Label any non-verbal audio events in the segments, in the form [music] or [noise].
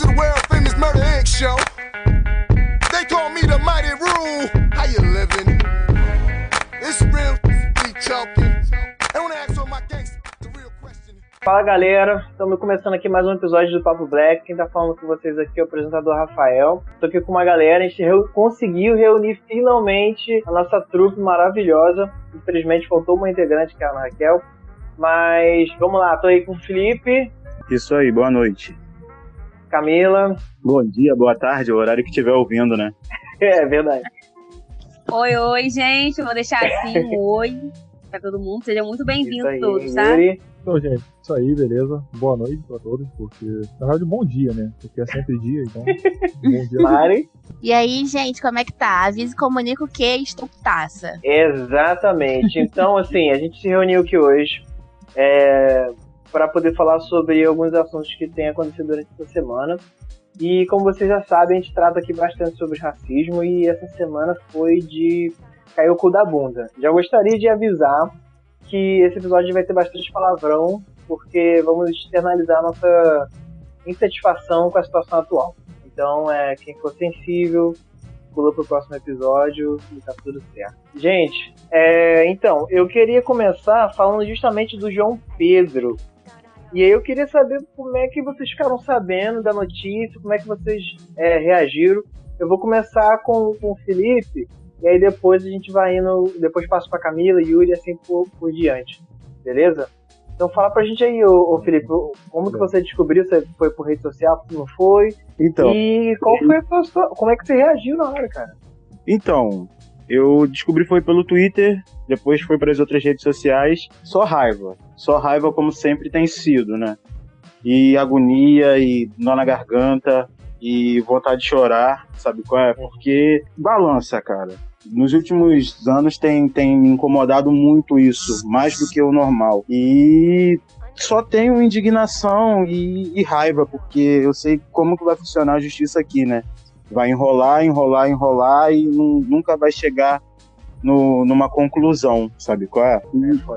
to the world famous Murder Inc. show. They call me the mighty rule. How you living? It's real, be talking. Ask all my gangsters the real question. Fala galera, estamos começando aqui mais um episódio do Papo Black. Quem tá falando com vocês aqui é o apresentador Rafael. Tô aqui com uma galera, a gente reu- conseguiu reunir finalmente a nossa trupe maravilhosa. Infelizmente faltou uma integrante, que é a Ana Raquel. Mas vamos lá, tô aí com o Felipe, Isso aí, boa noite. Camila. Bom dia, boa tarde, o horário que estiver ouvindo, né? [laughs] É verdade. Oi, oi, gente. Eu vou deixar [laughs] assim um oi pra todo mundo. Sejam muito bem-vindos todos, tá? Yuri. Então, gente, isso aí, beleza? Boa noite pra todos, porque. Na verdade, bom dia, né? Porque é sempre dia, então. [laughs] bom dia. Mari. E aí, gente, como é que tá? Avisa e comunica o que estou taça. Exatamente. Então, assim, a gente se reuniu aqui hoje é, para poder falar sobre alguns assuntos que têm acontecido durante essa semana. E como vocês já sabem, a gente trata aqui bastante sobre racismo e essa semana foi de cair o cu da bunda. Já gostaria de avisar que esse episódio vai ter bastante palavrão, porque vamos externalizar nossa insatisfação com a situação atual. Então, é, quem for sensível, pula pro próximo episódio e tá tudo certo. Gente, é, então, eu queria começar falando justamente do João Pedro. E aí eu queria saber como é que vocês ficaram sabendo da notícia, como é que vocês é, reagiram. Eu vou começar com, com o Felipe, e aí depois a gente vai indo, depois passo pra Camila, Yuri, assim por, por diante. Beleza? Então fala pra gente aí, ô, ô Felipe, como que você descobriu? Você foi por rede social, não foi? Então, E qual foi a sua Como é que você reagiu na hora, cara? então, eu descobri foi pelo Twitter, depois foi para as outras redes sociais, só raiva. Só raiva como sempre tem sido, né? E agonia e nó na garganta e vontade de chorar, sabe qual é? Porque balança, cara. Nos últimos anos tem, tem me incomodado muito isso, mais do que o normal. E só tenho indignação e, e raiva, porque eu sei como que vai funcionar a justiça aqui, né? Vai enrolar, enrolar, enrolar e nu- nunca vai chegar no- numa conclusão, sabe qual é?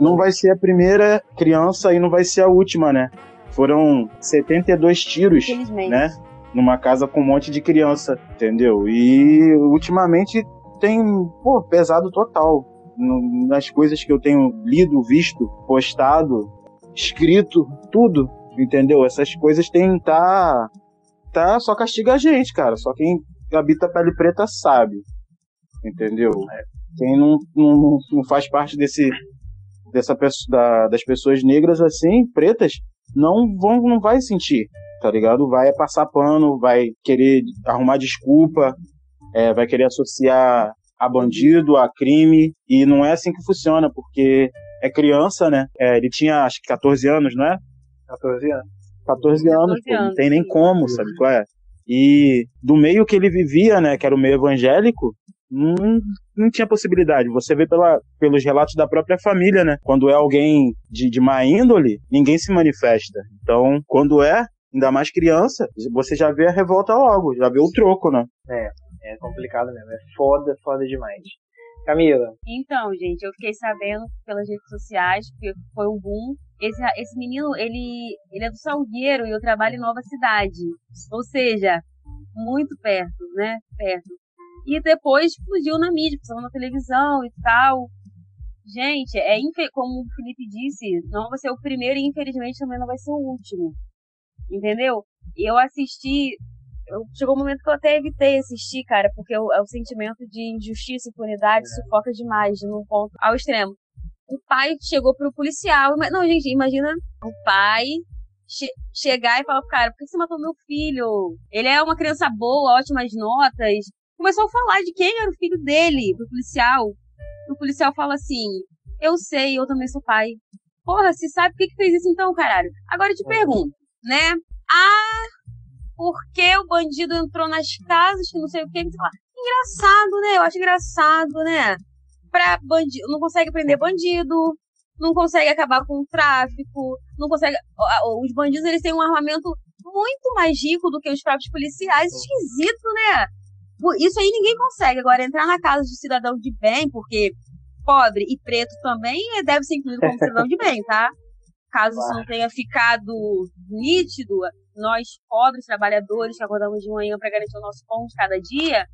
Não vai ser a primeira criança e não vai ser a última, né? Foram 72 tiros, né? Numa casa com um monte de criança, entendeu? E ultimamente tem, pô, pesado total. Nas coisas que eu tenho lido, visto, postado, escrito, tudo, entendeu? Essas coisas tem tá tá só castiga a gente, cara. Só quem habita a pele preta sabe, entendeu? Quem não, não, não faz parte desse dessa da- das pessoas negras assim, pretas, não vão não vai sentir, tá ligado? Vai passar pano, vai querer arrumar desculpa, é, vai querer associar a bandido, a crime, e não é assim que funciona, porque é criança, né? É, ele tinha acho que 14 anos, não é? 14 anos. 14 anos, 14 pô, não anos, tem nem como, sabe qual é? E do meio que ele vivia, né, que era o meio evangélico, não, não tinha possibilidade. Você vê pela, pelos relatos da própria família, né? Quando é alguém de, de má índole, ninguém se manifesta. Então, quando é, ainda mais criança, você já vê a revolta logo, já vê o troco, né? É complicado mesmo, é foda, foda demais. Camila, Então, gente, eu fiquei sabendo pelas redes sociais, porque foi um boom. Esse, esse menino, ele, ele é do Salgueiro e eu trabalho em Nova Cidade. Ou seja, muito perto, né? Perto. E depois explodiu na mídia, passou na televisão e tal. Gente, é como o Felipe disse, não vai ser o primeiro e infelizmente também não vai ser o último. Entendeu? E eu assisti. eu- chegou um momento que eu até evitei assistir, cara, porque o, é o sentimento de injustiça e impunidade sufoca demais, num ponto ao extremo. O pai chegou pro policial. Não, gente, imagina o pai che- chegar e falar pro cara, por que você matou meu filho? Ele é uma criança boa, ótimas notas. Começou a falar de quem era o filho dele pro policial. O policial fala assim, eu sei, eu também sou pai. Porra, você sabe por que, que fez isso então, caralho? Agora eu te pergunto, né? Ah, por que o bandido entrou nas casas, que não sei o que, sei lá. Engraçado, né? Eu acho engraçado, né? Pra bandido, não consegue prender bandido, não consegue acabar com o tráfico, não consegue. Os bandidos eles têm um armamento muito mais rico do que os próprios policiais. Esquisito, né? Isso aí ninguém consegue. Agora, entrar na casa de cidadão de bem, porque pobre e preto também deve ser incluído como cidadão de bem, tá? Caso isso não tenha ficado nítido, nós pobres, trabalhadores, que acordamos de manhã para garantir o nosso pão de cada dia,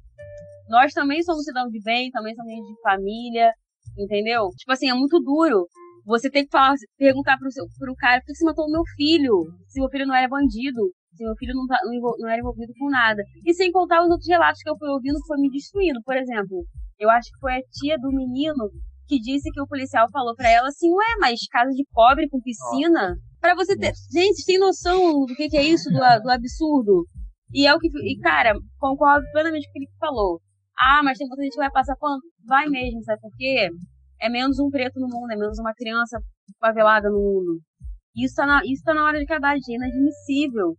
nós também somos cidadãos de bem, também somos de família, entendeu? Tipo assim, é muito duro. Você tem que falar, perguntar pro, seu, pro cara por que você matou o meu filho? Se meu filho não era bandido, se meu filho não, tá, não, não era envolvido com nada. E sem contar os outros relatos que eu fui ouvindo que foi me destruindo. Por exemplo, eu acho que foi a tia do menino que disse que o policial falou para ela assim, ué, mas casa de pobre com piscina? para você ter. Gente, tem noção do que, que é isso, do, do, absurdo? E é o que. E, cara, concordo plenamente com o que ele falou. Ah, mas tem muita gente que vai passar pano. Vai mesmo, sabe por quê? É menos um preto no mundo, é menos uma criança favelada no mundo. Isso tá na, isso tá na hora de gente. É inadmissível.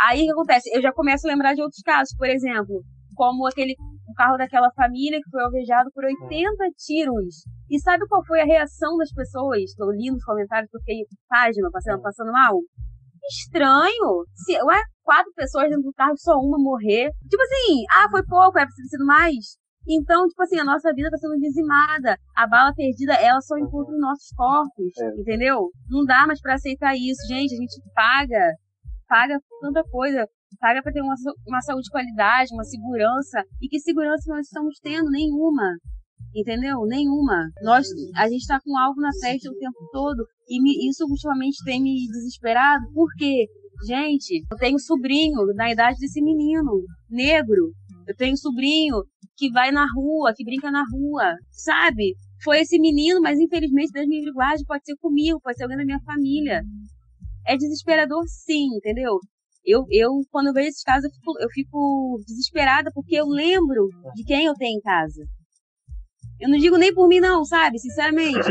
Aí o que acontece? Eu já começo a lembrar de outros casos, por exemplo, como aquele o carro daquela família que foi alvejado por 80 tiros. E sabe qual foi a reação das pessoas? Eu li nos comentários que eu fiquei página passando, passando mal. Estranho. Se, ué, quatro pessoas dentro do carro, só uma morrer. Tipo assim, ah, foi pouco, era preciso sido mais. Então, tipo assim, a nossa vida tá sendo dizimada. A bala perdida, ela só encontra em nossos corpos, é. entendeu? Não dá mais para aceitar isso, gente. A gente paga, paga tanta coisa paga para ter uma, uma saúde de qualidade, uma segurança. E que segurança nós estamos tendo? Nenhuma. Entendeu? Nenhuma. Nós, a gente está com algo na festa o tempo todo. E me, isso ultimamente tem me desesperado. Por quê? Gente, eu tenho sobrinho na idade desse menino, negro. Eu tenho sobrinho que vai na rua, que brinca na rua, sabe? Foi esse menino, mas infelizmente Deus me livre pode ser comigo, pode ser alguém da minha família. É desesperador sim, entendeu? Eu, eu quando eu vejo esses casos, eu fico, eu fico desesperada porque eu lembro de quem eu tenho em casa. Eu não digo nem por mim, não, sabe? Sinceramente.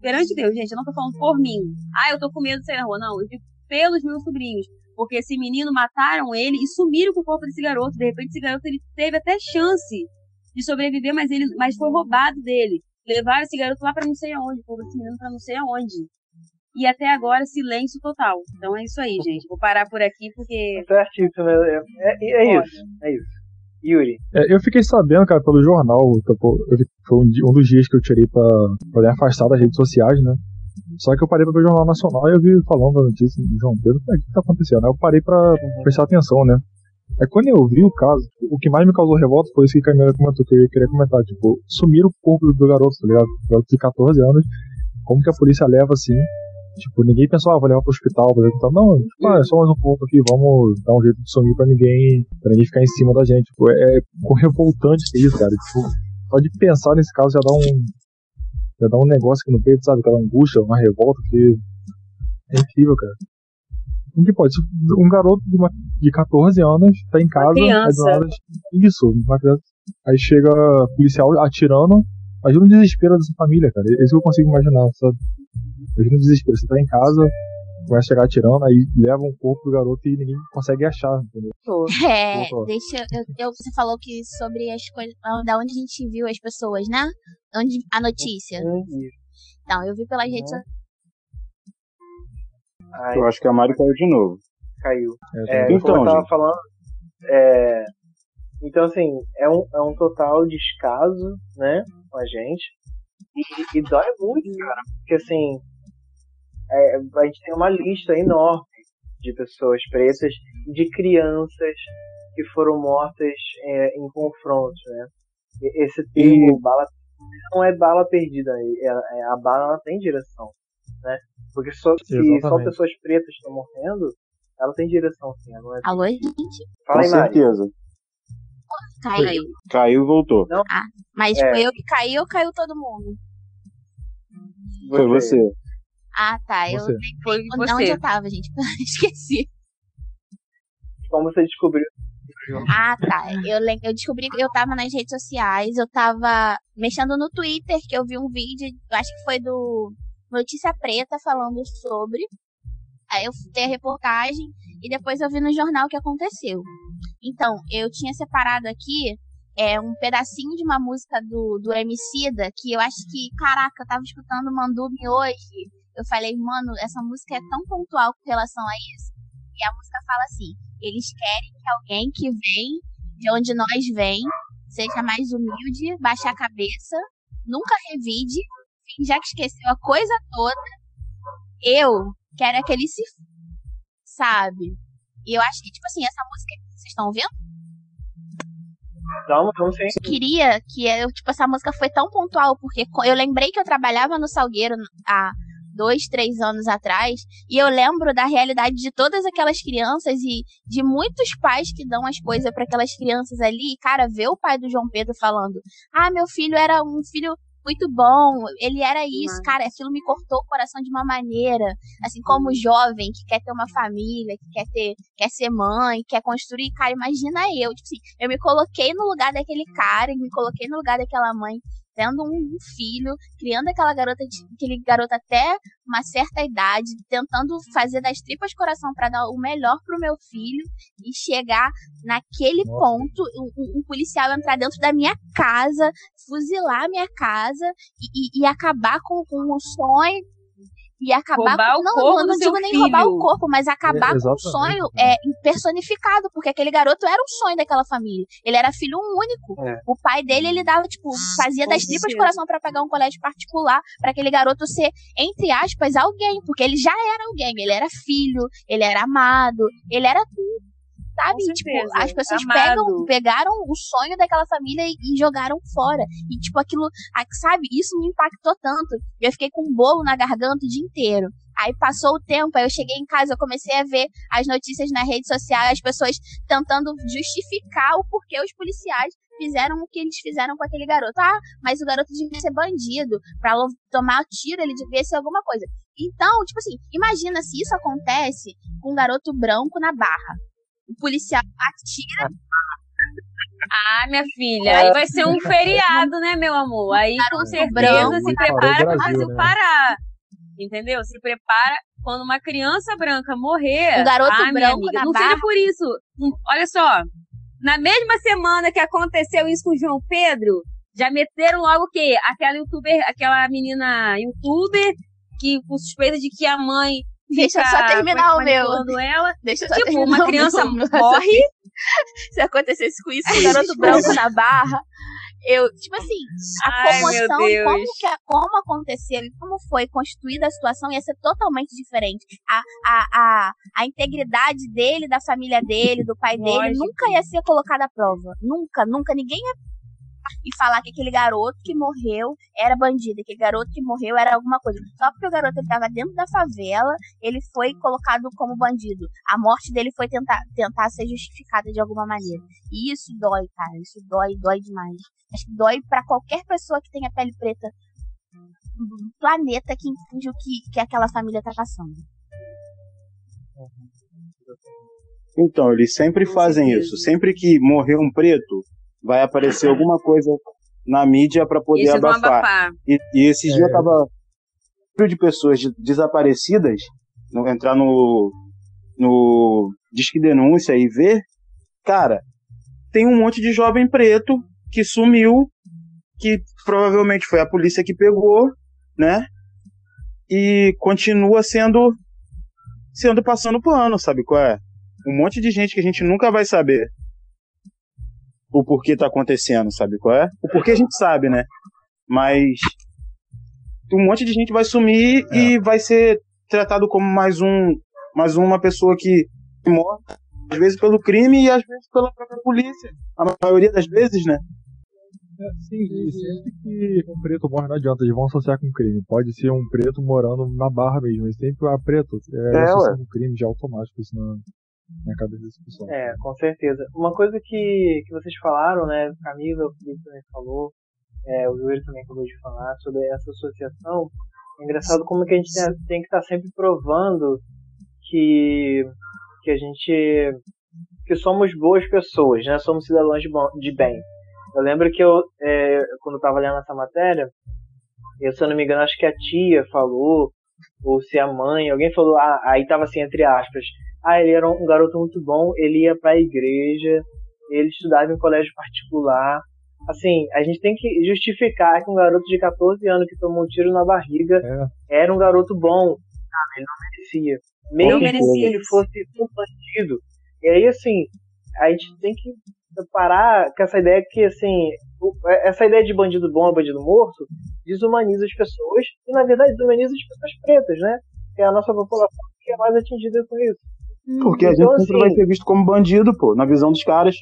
Perante Deus, gente, eu não tô falando por mim. Ah, eu tô com medo de sair na rua. Não, eu digo pelos meus sobrinhos. Porque esse menino mataram ele e sumiram com o corpo desse garoto. De repente, esse garoto ele teve até chance de sobreviver, mas ele mas foi roubado dele. Levaram esse garoto lá para não sei aonde, esse menino para não sei aonde. E até agora, silêncio total. Então é isso aí, gente. Vou parar por aqui porque. É certíssimo, é, é, é isso. É isso. Yuri. É, eu fiquei sabendo, cara, pelo jornal. Tipo, foi um, dos dias que eu tirei pra, pra me afastar das redes sociais, né? Só que eu parei pra ver o Jornal Nacional e eu vi falando da notícia de João Pedro. O que tá acontecendo? Aí eu parei pra prestar atenção, né? Aí quando eu vi o caso, o que mais me causou revolta foi isso que a Camila comentou, que eu queria comentar. Tipo, sumiram o corpo do garoto, tá ligado? O garoto de 14 anos. Como que a polícia leva assim Tipo, ninguém pensou, ah, vou levar pro hospital, vou levar. Não, tipo, ah, é só mais um pouco aqui, vamos dar um jeito de sumir pra ninguém, pra ninguém ficar em cima da gente. Tipo, é, é revoltante isso, cara. Tipo, só de pensar nesse caso já dá um. Já dá um negócio aqui no peito, sabe? Aquela angústia, uma revolta que. É incrível, cara. Como que pode? Um garoto de, uma, de 14 anos tá em casa, aí do nada, isso, uma criança, aí chega policial atirando, ajuda o desespero dessa família, cara. É isso que eu consigo imaginar, sabe? Imagina o desespero. Você tá em casa, vai chegar atirando, aí leva um corpo do garoto e ninguém consegue achar, entendeu? É, deixa eu, eu, Você falou que sobre as coisas. Da onde a gente viu as pessoas, né? Onde a notícia. Então, eu vi pelas redes sociais. Eu acho que a Mari caiu de novo. Caiu. É, é então, eu tava falando. É, então, assim, é um, é um total descaso, né, com a gente. E, e dói muito, cara. Porque, assim, é, a gente tem uma lista enorme de pessoas pretas e de crianças que foram mortas é, em confrontos, né? Esse termo, e... bala, não é bala perdida, é, é, a bala tem direção, né? Porque só, se só pessoas pretas estão morrendo, ela tem direção, sim. Ela é... Alô, gente? Fala Com aí, certeza. Caiu. Caiu e voltou. Não? Ah, mas é. foi eu que caí ou caiu todo mundo? Foi você. Ah, tá. Eu você. Foi você. onde eu tava, gente. [laughs] Esqueci. Como você descobriu? Ah, tá. Eu, eu descobri que eu tava nas redes sociais, eu tava mexendo no Twitter, que eu vi um vídeo, acho que foi do Notícia Preta falando sobre. Aí eu dei a reportagem e depois eu vi no jornal o que aconteceu. Então, eu tinha separado aqui é um pedacinho de uma música do, do Emicida, que eu acho que, caraca, eu tava escutando Mandume hoje. Eu falei, mano, essa música é tão pontual com relação a isso. E a música fala assim: eles querem que alguém que vem de onde nós vem seja mais humilde, baixe a cabeça, nunca revide, já que esqueceu a coisa toda. Eu quero é que ele se. Sabe? E eu acho que, tipo assim, essa música. Vocês estão ouvindo? Vamos, vamos sim. queria que eu, tipo, essa música foi tão pontual, porque eu lembrei que eu trabalhava no Salgueiro há dois, três anos atrás, e eu lembro da realidade de todas aquelas crianças e de muitos pais que dão as coisas para aquelas crianças ali, e, cara, ver o pai do João Pedro falando, ah, meu filho era um filho muito bom, ele era isso, cara, aquilo me cortou o coração de uma maneira, assim como jovem que quer ter uma família, que quer ter, quer ser mãe, quer construir, cara, imagina eu, tipo assim, eu me coloquei no lugar daquele cara, e me coloquei no lugar daquela mãe, tendo um filho, criando aquela garota, de- aquele garoto até uma certa idade, tentando fazer das tripas coração para dar o melhor pro meu filho e chegar naquele Nossa. ponto, um, um- policial entrar dentro da minha casa, fuzilar a minha casa e, e- e acabar com, com o sonho e acabar Roubar com, o não, corpo não, do não digo nem roubar filho. o corpo, mas acabar com o sonho cara. é personificado, porque aquele garoto era um sonho daquela família. Ele era filho único. É. O pai dele, ele dava, tipo, fazia das tripas de coração pra pegar um colégio particular, pra aquele garoto ser, entre aspas, alguém, porque ele já era alguém. Ele era filho, ele era amado, ele era tudo. Sabe? Tipo, as pessoas amado. pegam, pegaram o sonho daquela família e, e jogaram fora. E, tipo, aquilo, a- sabe? Isso me impactou tanto. Eu fiquei com um bolo na garganta o dia inteiro. Aí passou o tempo, aí eu cheguei em casa, eu comecei a ver as notícias na rede social, as pessoas tentando justificar o porquê os policiais fizeram o que eles fizeram com aquele garoto. Ah, mas o garoto devia ser bandido, pra lo- tomar tiro ele devia ser alguma coisa. Então, tipo assim, imagina se isso acontece com um garoto branco na barra. O policial atira Ah, minha filha, aí vai ser um feriado, né, meu amor? Aí com certeza se o prepara pro Brasil, Brasil né? parar. Entendeu? Se prepara quando uma criança branca morrer. Um garoto ah, branco amiga, não barra. seja por isso. Olha só, na mesma semana que aconteceu isso com o João Pedro, já meteram logo o quê? Aquela youtuber, aquela menina youtuber que com suspeita de que a mãe Deixa eu só terminar o meu. ela. Deixa eu só Tipo, terminar uma criança [laughs] meu- morre, [laughs] Se acontecesse com isso um garoto branco na barra, eu, tipo assim, a Ai, comoção como, que, como aconteceu como foi constituída a situação ia ser totalmente diferente. A, a, a, a integridade dele, da família dele, do pai dele, Lógico. nunca ia ser colocada à prova. Nunca, nunca. Ninguém ia e falar que aquele garoto que morreu era bandido, aquele garoto que morreu era alguma coisa. Só porque o garoto estava dentro da favela, ele foi colocado como bandido. A morte dele foi tentar, tentar ser justificada de alguma maneira. E isso dói, cara. Isso dói, dói demais. Acho que dói pra qualquer pessoa que tenha pele preta no planeta que entende o que, que aquela família tá passando. Então, eles sempre fazem isso. Sempre que morrer um preto, vai aparecer alguma coisa na mídia para poder Isso abafar. abafar. E, e esses É. dias eu tava de pessoas de- desaparecidas, no- entrar no no Disque Denúncia e ver, cara, tem um monte de jovem preto que sumiu, que provavelmente foi a polícia que pegou, né? E continua sendo sendo passando pano, sabe qual é? Um monte de gente que a gente nunca vai saber o porquê tá acontecendo, sabe qual é? O porquê a gente sabe, né? Mas um monte de gente vai sumir É. e vai ser tratado como mais um mais uma pessoa que morre às vezes pelo crime e às vezes pela própria polícia. A maioria das vezes, né? É, sim, e sempre que um preto morre não adianta, eles vão associar com crime. Pode ser um preto morando na barra mesmo, e sempre a preto é, É, associado com crime já automático isso na cabeça desse pessoal. É, com certeza. Uma coisa que, que vocês falaram, né, Camila, o Felipe também falou, é, o Júlio também acabou de falar sobre essa associação. É engraçado como que a gente tem, tem que estar sempre provando que, que a gente que somos boas pessoas, né? Somos cidadãos de, bom, de bem. Eu lembro que eu, é, quando eu tava lendo essa matéria, eu, se eu não me engano, acho que a tia falou, ou se a mãe, alguém falou, ah, aí tava assim, entre aspas, ah, ele era um garoto muito bom, ele ia pra igreja, ele estudava em colégio particular. Assim, a gente tem que justificar que um garoto de 14 anos que tomou um tiro na barriga É. era um garoto bom. Sabe? Ele não merecia. Mesmo que ele fosse um bandido. E aí, assim, a gente tem que parar com essa ideia que, assim, essa ideia de bandido bom ou bandido morto desumaniza as pessoas e, na verdade, desumaniza as pessoas pretas, né? Que é a nossa população que é mais atingida com isso. Porque a gente Então, sempre assim- vai ser visto como bandido, pô, na visão dos caras.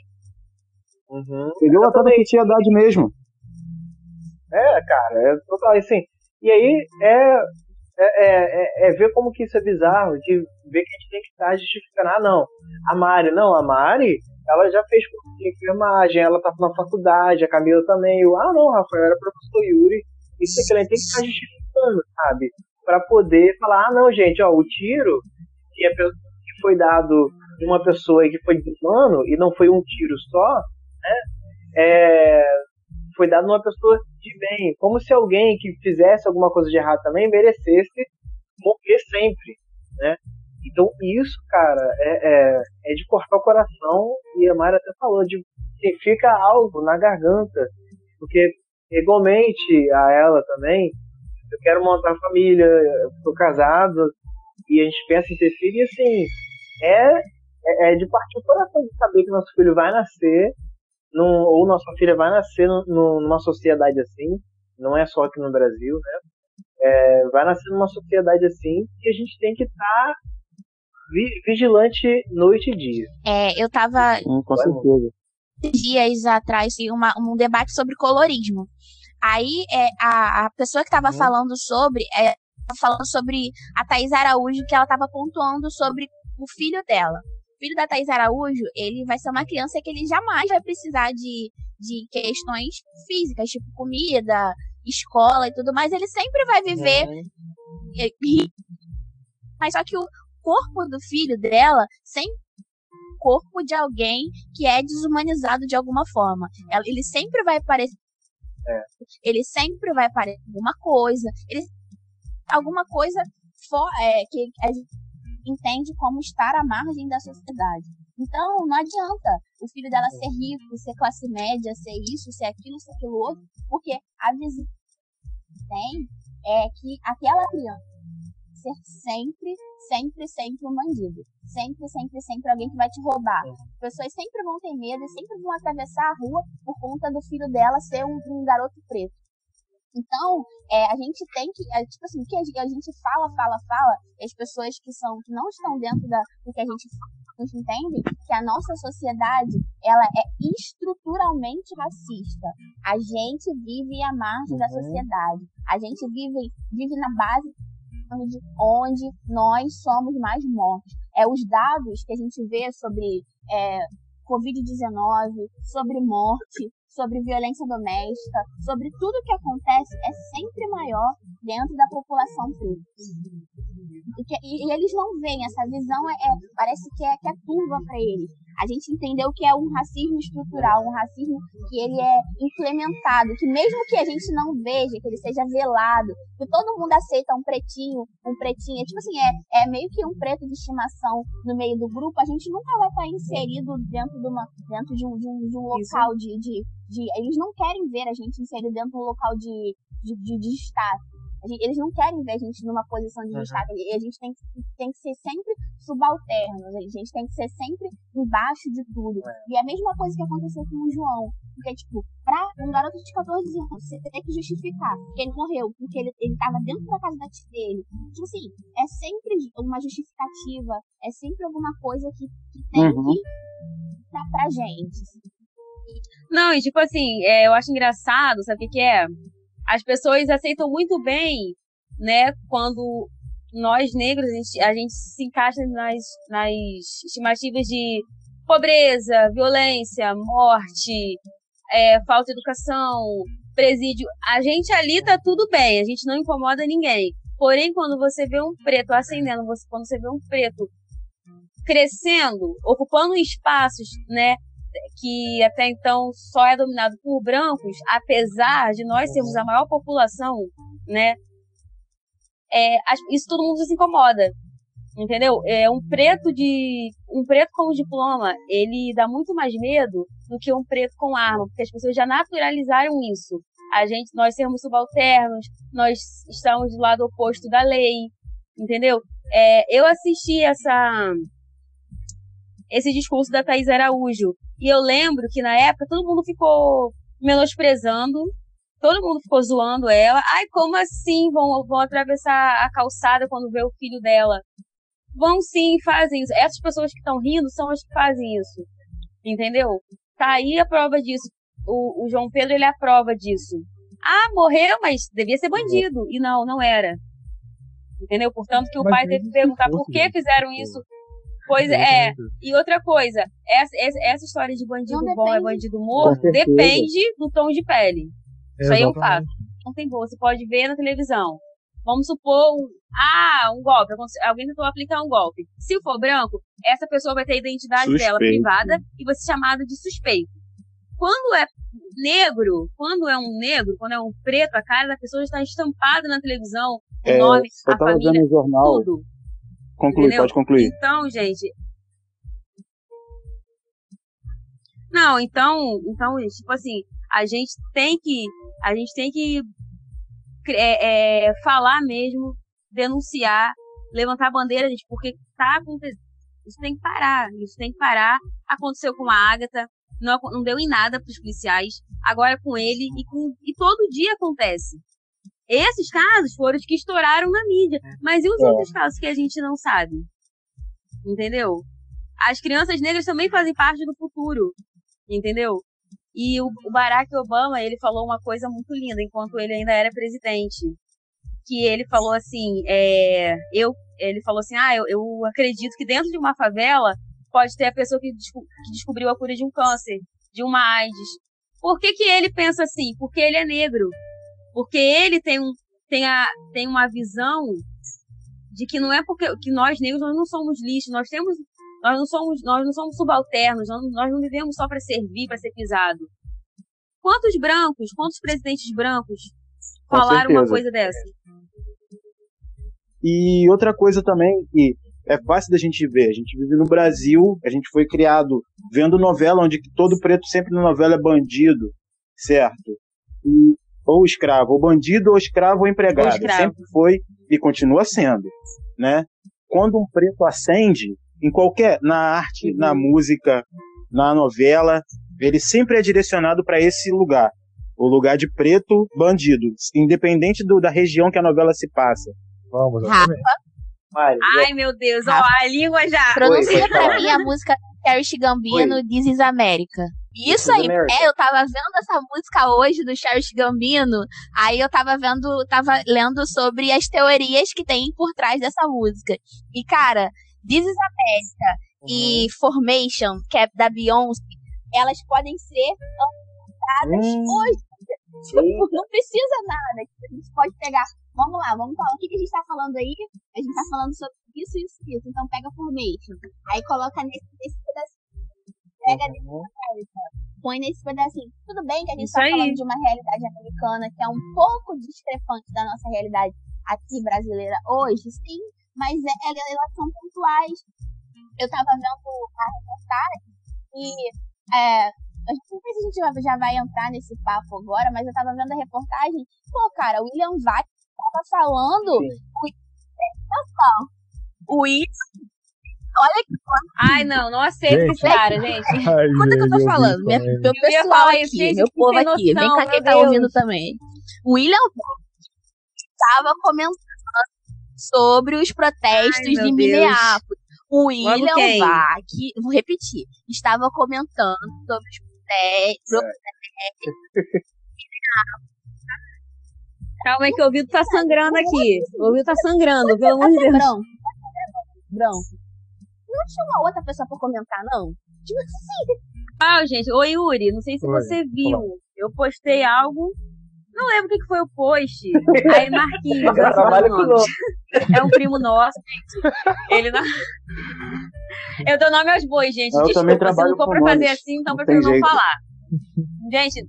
Uhum. Entendeu? Até da sociedade mesmo. É, cara, é total assim. E aí é, é, é, é ver como que isso é bizarro, de ver que a gente tem que estar justificando. Ah, não, a Mari, não, a Mari, ela já fez enfermagem, ela tá na faculdade, a Camila também. Eu, ah, não, Rafael, era professor Yuri. Isso é que a gente tem que estar justificando, sabe? Pra poder falar, ah, não, gente, ó, o tiro que, é pe- que foi dado de uma pessoa que foi desumano, e não foi um tiro só, né? É, foi dado numa pessoa de bem, como se alguém que fizesse alguma coisa de errado também merecesse morrer sempre, né? Então isso, cara, é, é, é de cortar o coração e a Mari até falou de fica algo na garganta, porque igualmente a ela também, eu quero montar família, eu tô casado e a gente pensa em ter filho e assim é é, é de partir o coração de saber que nosso filho vai nascer num, ou nossa filha vai nascer num- num- numa sociedade assim, não é só aqui no Brasil, né? É, vai nascer numa sociedade assim que a gente tem que estar vigilante noite e dia. É, eu tava Hum, com certeza. dias atrás uma- um debate sobre colorismo. Aí é, a, a pessoa que estava Uhum. falando sobre, é, tava falando sobre a Thaís Araújo, que ela estava pontuando sobre o filho dela. O filho da Thaís Araújo, ele vai ser uma criança que ele jamais vai precisar de, de questões físicas, tipo comida, escola e tudo mais. Ele sempre vai viver e- Mas só que o corpo do filho dela sempre é o corpo de alguém que é desumanizado de alguma forma. Ele sempre vai parecer. É. Ele sempre vai parecer alguma coisa. Ele alguma coisa fo- é, que a gente entende como estar à margem da sociedade. Então, não adianta o filho dela ser rico, ser classe média, ser isso, ser aquilo, ser aquilo outro, porque a visão que tem é que aquela criança ser sempre, sempre, sempre um bandido. Sempre, sempre, sempre alguém que vai te roubar. As pessoas sempre vão ter medo e sempre vão atravessar a rua por conta do filho dela ser um, um garoto preto. Então, é, a gente tem que, é, tipo assim, que a gente, fala, fala, fala, e as pessoas que são que não estão dentro da, do que a gente, a gente entende que a nossa sociedade, ela é estruturalmente racista. A gente vive à margem da Uhum. sociedade. A gente vive, vive na base de onde nós somos mais mortos. É os dados que a gente vê sobre é, Covid-19, sobre morte, sobre violência doméstica, sobre tudo que acontece é sempre maior dentro da população preta. E, que- e- e eles não veem, essa visão é, é- parece que é, que é turva para eles. A gente entendeu que é um racismo estrutural, um racismo que ele é implementado, que mesmo que a gente não veja, que ele seja velado, que todo mundo aceita um pretinho, um pretinho, é tipo assim, é, é meio que um preto de estimação no meio do grupo, a gente nunca vai estar inserido dentro de, uma, dentro de, um, de, um, de um local de, de, de- Eles não querem ver a gente inserido dentro de um local de, de, de, de destaque. Gente- eles não querem ver a gente numa posição de Uhum. destaque. E a gente tem, que- tem que ser sempre subalterno. A gente tem que ser sempre embaixo de tudo. E é a mesma coisa que aconteceu com o João. Porque, tipo, pra um garoto de 14 anos, você tem que justificar que ele morreu porque ele, ele tava dentro da casa da tia dele. Tipo assim, é sempre uma justificativa. É sempre alguma coisa que, que tem Uhum. que dar pra gente. Não, e tipo assim, é, eu acho engraçado, sabe o que, que é? As pessoas aceitam muito bem, né, quando nós negros, a gente, a gente se encaixa nas, nas estimativas de pobreza, violência, morte, é, falta de educação, presídio. A gente ali tá tudo bem, a gente não incomoda ninguém. Porém, quando você vê um preto ascendendo, você, quando você vê um preto crescendo, ocupando espaços, né, que até então só é dominado por brancos, apesar de nós sermos a maior população, né? É, isso todo mundo se incomoda, entendeu? É um preto de um preto com diploma, ele dá muito mais medo do que um preto com arma, porque as pessoas já naturalizaram isso. A gente, nós sermos subalternos, nós estamos do lado oposto da lei, entendeu? É, eu assisti essa esse discurso da Thais Araújo. E eu lembro que na época todo mundo ficou menosprezando, todo mundo ficou zoando ela. Ai, como assim vão, vão atravessar a calçada quando vê o filho dela? vão sim fazem isso. Essas pessoas que estão rindo são as que fazem isso. Entendeu? Tá aí a prova disso. O, o João Pedro, ele é a prova disso. Ah, morreu, mas devia ser bandido. E não, não era. Entendeu? Portanto, que o Mas pai teve mesmo que perguntar por que gente. fizeram isso. Pois é. E outra coisa, essa, essa, essa história de bandido Não bom é depende. bandido morto depende do tom de pele. Isso aí é um fato. Não tem boa, você pode ver na televisão. Vamos supor, um, ah, um golpe, alguém tentou aplicar um golpe. Se for branco, essa pessoa vai ter a identidade dela Suspeito. privada e vai ser chamada de suspeito. Quando é negro, quando é um negro, quando é um preto, a cara da pessoa já está estampada na televisão, o É, nome, a família, jornal. tudo. Conclui, entendeu? pode concluir. Então, gente. Não, então, então, tipo assim, a gente tem que, a gente tem que é, é, falar mesmo, denunciar, levantar a bandeira, gente, porque tá acontecendo. Isso tem que parar, isso tem que parar. Aconteceu com a Agatha, não, não deu em nada pros policiais, agora com ele e, com, e todo dia acontece. Esses casos foram os que estouraram na mídia, mas e os É. outros casos que a gente não sabe? Entendeu? As crianças negras também fazem parte do futuro, entendeu? E o, o Barack Obama, ele falou uma coisa muito linda enquanto ele ainda era presidente. Que ele falou assim, é, eu, ele falou assim, ah, eu, eu acredito que dentro de uma favela pode ter a pessoa que, desco- que descobriu a cura de um câncer, de uma AIDS. Por que, que ele pensa assim? Porque ele é negro. Porque ele tem, um, tem, a, tem uma visão de que não é porque que nós negros nós não somos lixo, nós temos nós não somos nós não somos subalternos, nós, nós não vivemos só para servir, para ser pisado. Quantos brancos, quantos presidentes brancos Com falaram uma coisa dessa? E outra coisa também que é fácil da gente ver, a gente vive no Brasil, a gente foi criado vendo novela onde todo preto sempre na novela é bandido, certo? E, ou escravo, ou bandido, ou escravo, ou empregado. Ou escravo. Sempre foi e continua sendo, né? Quando um preto acende, em qualquer, na arte, Uhum. na música, na novela, ele sempre é direcionado para esse lugar. O lugar de preto bandido, independente do, da região que a novela se passa. Vamos, Rafa. Mari, Ai, meu Deus, ó, a língua já. pronuncia falar. mim a música Cherish Gambino, This is America. Isso aí, é, eu tava vendo essa música hoje do Cherish Gambino, aí eu tava vendo, tava lendo sobre as teorias que tem por trás dessa música. E, cara, This is America e Formation, que é da Beyoncé, elas podem ser cantadas Hum. hoje. Tipo, [laughs] não precisa nada. A gente pode pegar. Vamos lá, vamos falar. O que, que a gente tá falando aí? A gente tá falando sobre isso, isso, isso. Então pega Formation. Aí coloca nesse, nesse. Pega nesse põe nesse pedacinho. Tudo bem que a gente tá aí. falando de uma realidade americana que é um pouco discrepante da nossa realidade aqui brasileira hoje, sim, mas é, elas são pontuais. Eu tava vendo a reportagem e é, a gente não sei se a gente já- já vai entrar nesse papo agora, mas eu tava vendo a reportagem. Pô, cara, o William Vac tava falando. Sim. O William. Olha que Ai, não, não aceito Gente. esse cara, gente. [laughs] Ai, Escuta o que eu tô falando. isso Minha, meu pessoal isso, aqui, gente, meu povo sem aqui. Vem noção, cá quem tá Deus. ouvindo também. O William estava comentando sobre os protestos Ai, de. Minneapolis. O? William Vac, vou repetir, estava comentando sobre os protestos. [laughs] Calma aí que o ouvido tá sangrando aqui. O ouvido tá sangrando, pelo amor de Até Deus. branco. Branco. Não tinha uma outra pessoa pra comentar, não? Tipo assim, Ah, gente, oi Yuri, não sei se Oi, você viu. Eu postei algo. Não lembro o que que foi o post. [laughs] Aí Marquinhos, Eu trabalho o com nome. É um primo nosso, gente. Ele não. Eu dou nome aos bois, gente. Eu também Desculpa, se trabalho não for com pra fazer nomes. assim, então Não prefiro não jeito. falar. Gente,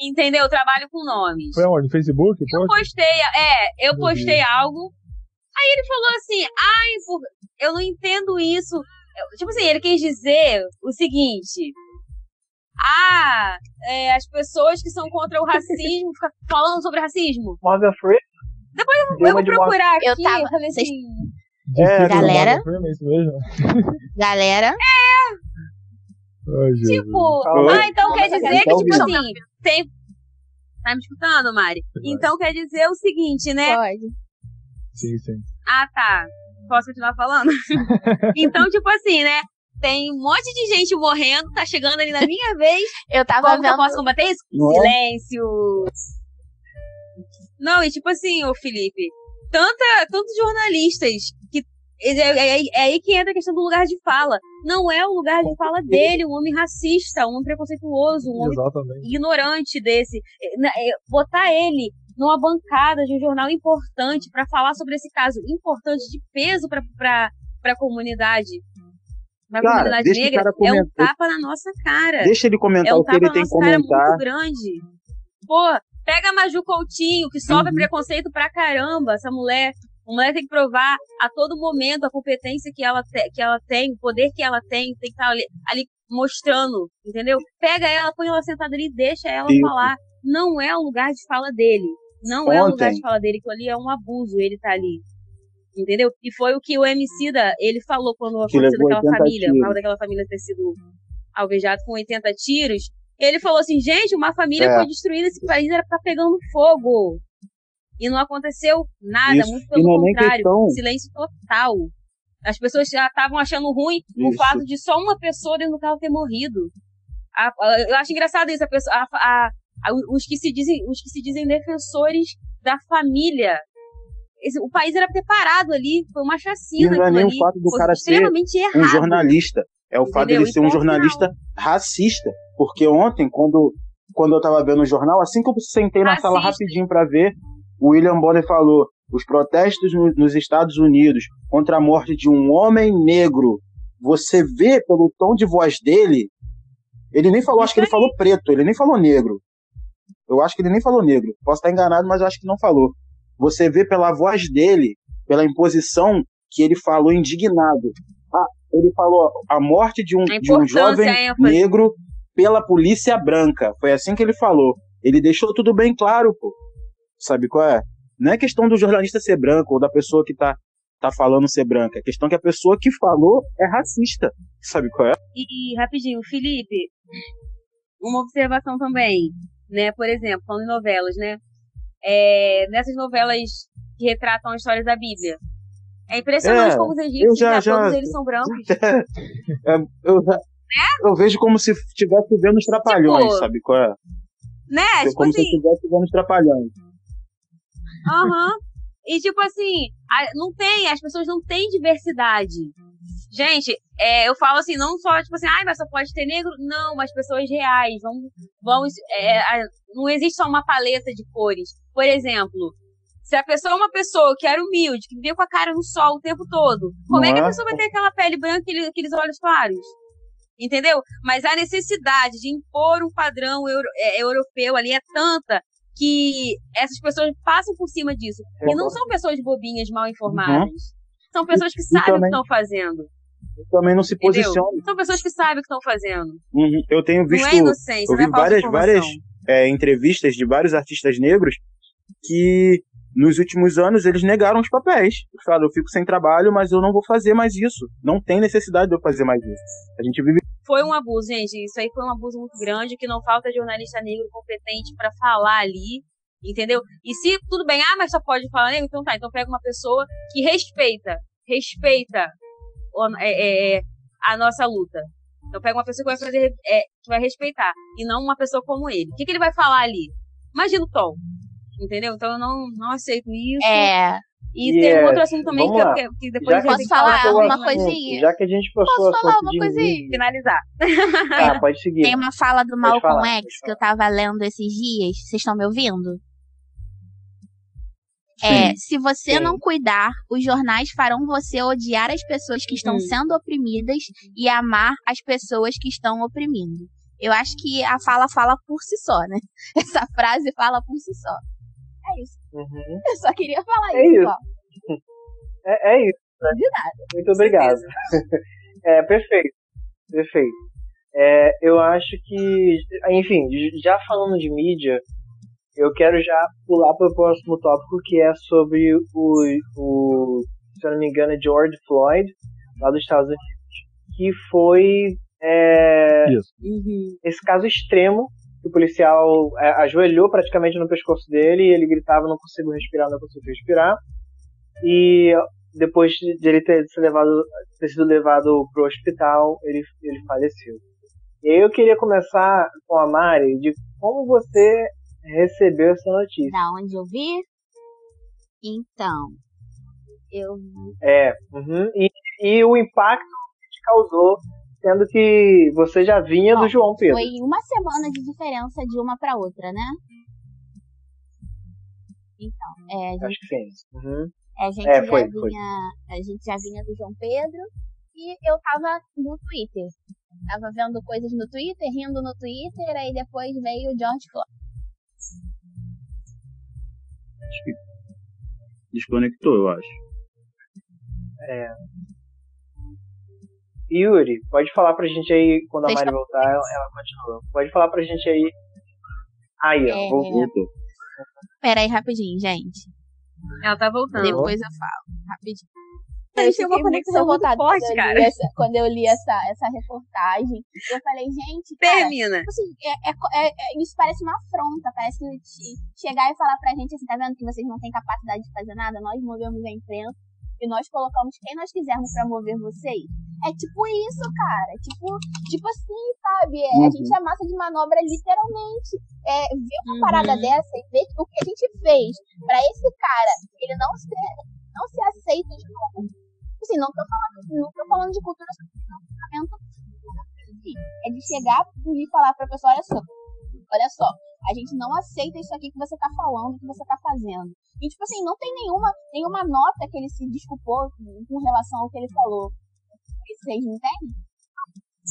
entendeu? Eu trabalho com nomes. Foi onde? No Facebook? Eu postei, é, eu postei algo. Aí ele falou assim, ai, por- eu não entendo isso. Eu- Tipo assim, ele quis dizer o seguinte. Ah, é, as pessoas que são contra o racismo, ficam [laughs] falando sobre racismo. Morgan Freeman. Depois Deu Eu vou procurar aqui, Eu tava- falei vocês- assim, É, Galera. Mesmo? galera, Ai, Jesus. tipo, Calma ah, então quer Calma, dizer que, tá tipo assim, tem. Tá me escutando, Mari? Então quer dizer o seguinte, né? pode. Sim, sim. Ah, tá. Posso continuar falando? [laughs] então, tipo assim, né? Tem um monte de gente morrendo, tá chegando ali na minha [laughs] vez. Eu tava Como que eu vendo. posso combater isso? Não é? Silêncio. Não, e tipo assim, ô Felipe, tanta, tantos jornalistas que. É, é- é aí que entra a questão do lugar de fala. Não é o lugar de fala dele, um homem racista, um homem preconceituoso, um homem Exatamente. ignorante desse. É, é, Botar ele numa bancada de um jornal importante para falar sobre esse caso importante de peso para a comunidade. Pra Cara, comunidade deixa negra, cara é um comentar. tapa na nossa cara. Deixa ele comentar É um o que ele tapa tem na que nossa cara comentar. muito grande. Pô, pega a Maju Coutinho, que sofre Uhum. preconceito pra caramba, essa mulher. A mulher tem que provar a todo momento a competência que ela, te- que ela tem, o poder que ela tem, tem que estar ali, ali mostrando, entendeu? Pega ela, põe ela sentada ali e deixa ela Isso. falar. Não é o lugar de fala dele. Não é o lugar Ontem- de fala dele, que ali é um abuso, ele tá ali. Entendeu? E foi o que o MC da, ele falou quando aconteceu daquela 80 família, o tiros. carro daquela família ter sido alvejado com 80 tiros. Ele falou assim, gente, uma família É. foi destruída, esse país era pra tá pegando fogo. E não aconteceu nada, Isso. muito pelo é contrário, questão- silêncio total. As pessoas já estavam achando ruim o fato de só uma pessoa dentro do carro ter morrido. A- a- eu acho engraçado isso, a pessoa, a- os, que se dizem, os que se dizem defensores da família. Esse- o país era pra ter parado ali, foi uma E chacina não é nem o ali. fato do cara ser errado. um jornalista. É o fato dele ser um Então, jornalista racista. Porque ontem, quando, quando eu tava vendo o jornal, assim que eu sentei na sala Racista. rapidinho pra ver, o William Bonner falou: os protestos no- nos Estados Unidos contra a morte de um homem negro. Você vê pelo tom de voz dele, ele nem falou, acho que ele falou preto, ele nem falou negro. Eu acho que ele nem falou negro. Posso estar enganado, mas eu acho que não falou. Você vê pela voz dele, pela imposição que ele falou indignado. Ah, ele falou a morte de um, de um jovem negro pela polícia branca. Foi assim que ele falou. Ele deixou tudo bem claro, pô. Sabe qual é? Não é questão do jornalista ser branco ou da pessoa que tá, tá falando ser branca. É questão que a pessoa que falou é racista. Sabe qual é? E, e, rapidinho, Felipe, uma observação também, né? Por exemplo, falando em novelas, né? É, nessas novelas que retratam as histórias da Bíblia. É impressionante É, como os egípcios, já- né, já- todos eles são brancos. [laughs] É, eu, eu vejo como se estivesse vendo os trapalhões, Tipo, sabe qual é? Né? Tipo como se assim, estivesse vendo os trapalhões. aham. E tipo assim, não tem, as pessoas não têm diversidade. Gente, é, eu falo assim, não só, tipo assim, ai, mas só pode ter negro. Não, mas pessoas reais. Vão, vão, é, a- não existe só uma paleta de cores. Por exemplo, se a pessoa é uma pessoa que era humilde, que vivia com a cara no sol o tempo todo, como é que a é? pessoa vai ter aquela pele branca e aquele- aqueles olhos claros? Entendeu? Mas a necessidade de impor um padrão euro- é, europeu ali é tanta que essas pessoas passam por cima disso. E não são pessoas bobinhas, mal informadas. São pessoas que sabem o que estão fazendo. Também não se Entendeu? posiciona. São pessoas que sabem o que estão fazendo. Uhum. Eu tenho visto. não é inocência, eu é vi falta várias, várias é, entrevistas de vários artistas negros que nos últimos anos eles negaram os papéis. Falaram, eu fico sem trabalho, mas eu não vou fazer mais isso. Não tem necessidade de eu fazer mais isso. A gente vive Foi um abuso, gente. Isso aí foi um abuso muito grande, que não falta jornalista negro competente pra falar ali, entendeu? E se tudo bem, ah, mas só pode falar negro, então tá. Então pega uma pessoa que respeita, respeita é, é, é, a nossa luta. Então pega uma pessoa que vai fazer, é, que vai respeitar, e não uma pessoa como ele. O que, que ele vai falar ali? Imagina o tom. Entendeu? Então eu não, não aceito isso. É. E E tem é, um outro assunto também que, eu, que, depois Já a que gente Posso falar uma assunto, coisinha? Já que a gente passou Posso falar assunto uma de coisinha? finalizar. Ah, pode seguir. Tem uma fala do Pode Malcolm falar, X que eu tava lendo esses dias. Vocês estão me ouvindo? É, Sim. se você Sim. não cuidar, os jornais farão você odiar as pessoas que estão sendo oprimidas e amar as pessoas que estão oprimindo. Eu acho que a fala fala por si só, né? [laughs] Essa frase fala por si só. É isso. Uhum. Eu só queria falar É isso. É, é isso. né? De nada. Muito obrigado. [laughs] É, perfeito. Perfeito. É, eu acho que, enfim, já falando de mídia, eu quero já pular para o próximo tópico que é sobre o, o, se eu não me engano, é George Floyd, lá dos Estados Unidos, que foi é, Isso. esse caso extremo que o policial é, ajoelhou praticamente no pescoço dele e ele gritava não consigo respirar, não consigo respirar. E depois de ele ter, sido levado, ter sido levado pro hospital, ele, ele faleceu. E aí eu queria começar com a Mari de como você recebeu essa notícia. Da onde eu vi? Então, eu É, uhum. e, e o impacto que causou, sendo que você já vinha Ó, do João Pedro. foi uma semana de diferença de uma pra outra, né? Então, é, a gente Acho que sim. Uhum. A gente, É, já foi, vinha, foi. a gente já vinha do João Pedro e eu tava no Twitter. Tava vendo coisas no Twitter, rindo no Twitter, aí depois veio o George Floyd. Acho que desconectou, eu acho. É. Yuri, pode falar pra gente aí, quando a Mari voltar, ela, ela continua. Pode falar pra gente aí. Aí, ó, É. Voltou. Pera aí, rapidinho, gente. Ela tá voltando. Depois eu falo, rapidinho. A gente tem uma fiquei muito conexão muito forte, quando eu cara. li essa, quando eu li essa, essa reportagem. Eu falei, gente, cara, Termina. Tipo assim, é- é é- é- isso parece uma afronta, parece que che- chegar e falar pra gente assim, tá vendo que vocês não têm capacidade de fazer nada? Nós movemos a imprensa e nós colocamos quem nós quisermos pra mover vocês. É tipo isso, cara. É tipo, tipo assim, sabe? É, A Uhum. gente é massa de manobra literalmente. É, ver uma Uhum. parada dessa e ver o que a gente fez pra esse cara, ele não se, não se aceita de novo. Assim, não tô falando, não tô falando de cultura comportamento é de chegar e falar pra pessoa, olha só, olha só, a gente não aceita isso aqui que você tá falando, que você tá fazendo. E, tipo assim, não tem nenhuma, nenhuma nota que ele se desculpou com relação ao que ele falou. Vocês entendem?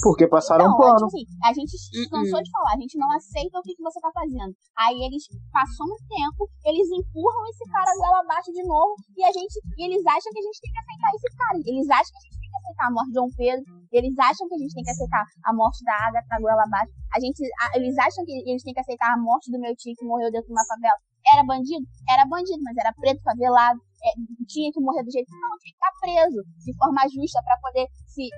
Porque passaram um Então, é, pano. tipo assim, a gente Uh-uh. cansou de falar, a gente não aceita o que, que você tá fazendo. Aí eles passam um tempo, eles empurram esse cara goela abaixo de novo, e a gente, e eles acham que a gente tem que aceitar esse cara. Eles acham que a gente tem que aceitar a morte de João Pedro, eles acham que a gente tem que aceitar a morte da Agatha goela abaixo. A gente, a- eles acham que eles têm que aceitar a morte do meu tio que morreu dentro de uma favela. Era bandido? Era bandido, mas era preto, favelado. É, tinha que morrer do jeito que não, tinha que estar preso de forma justa para poder se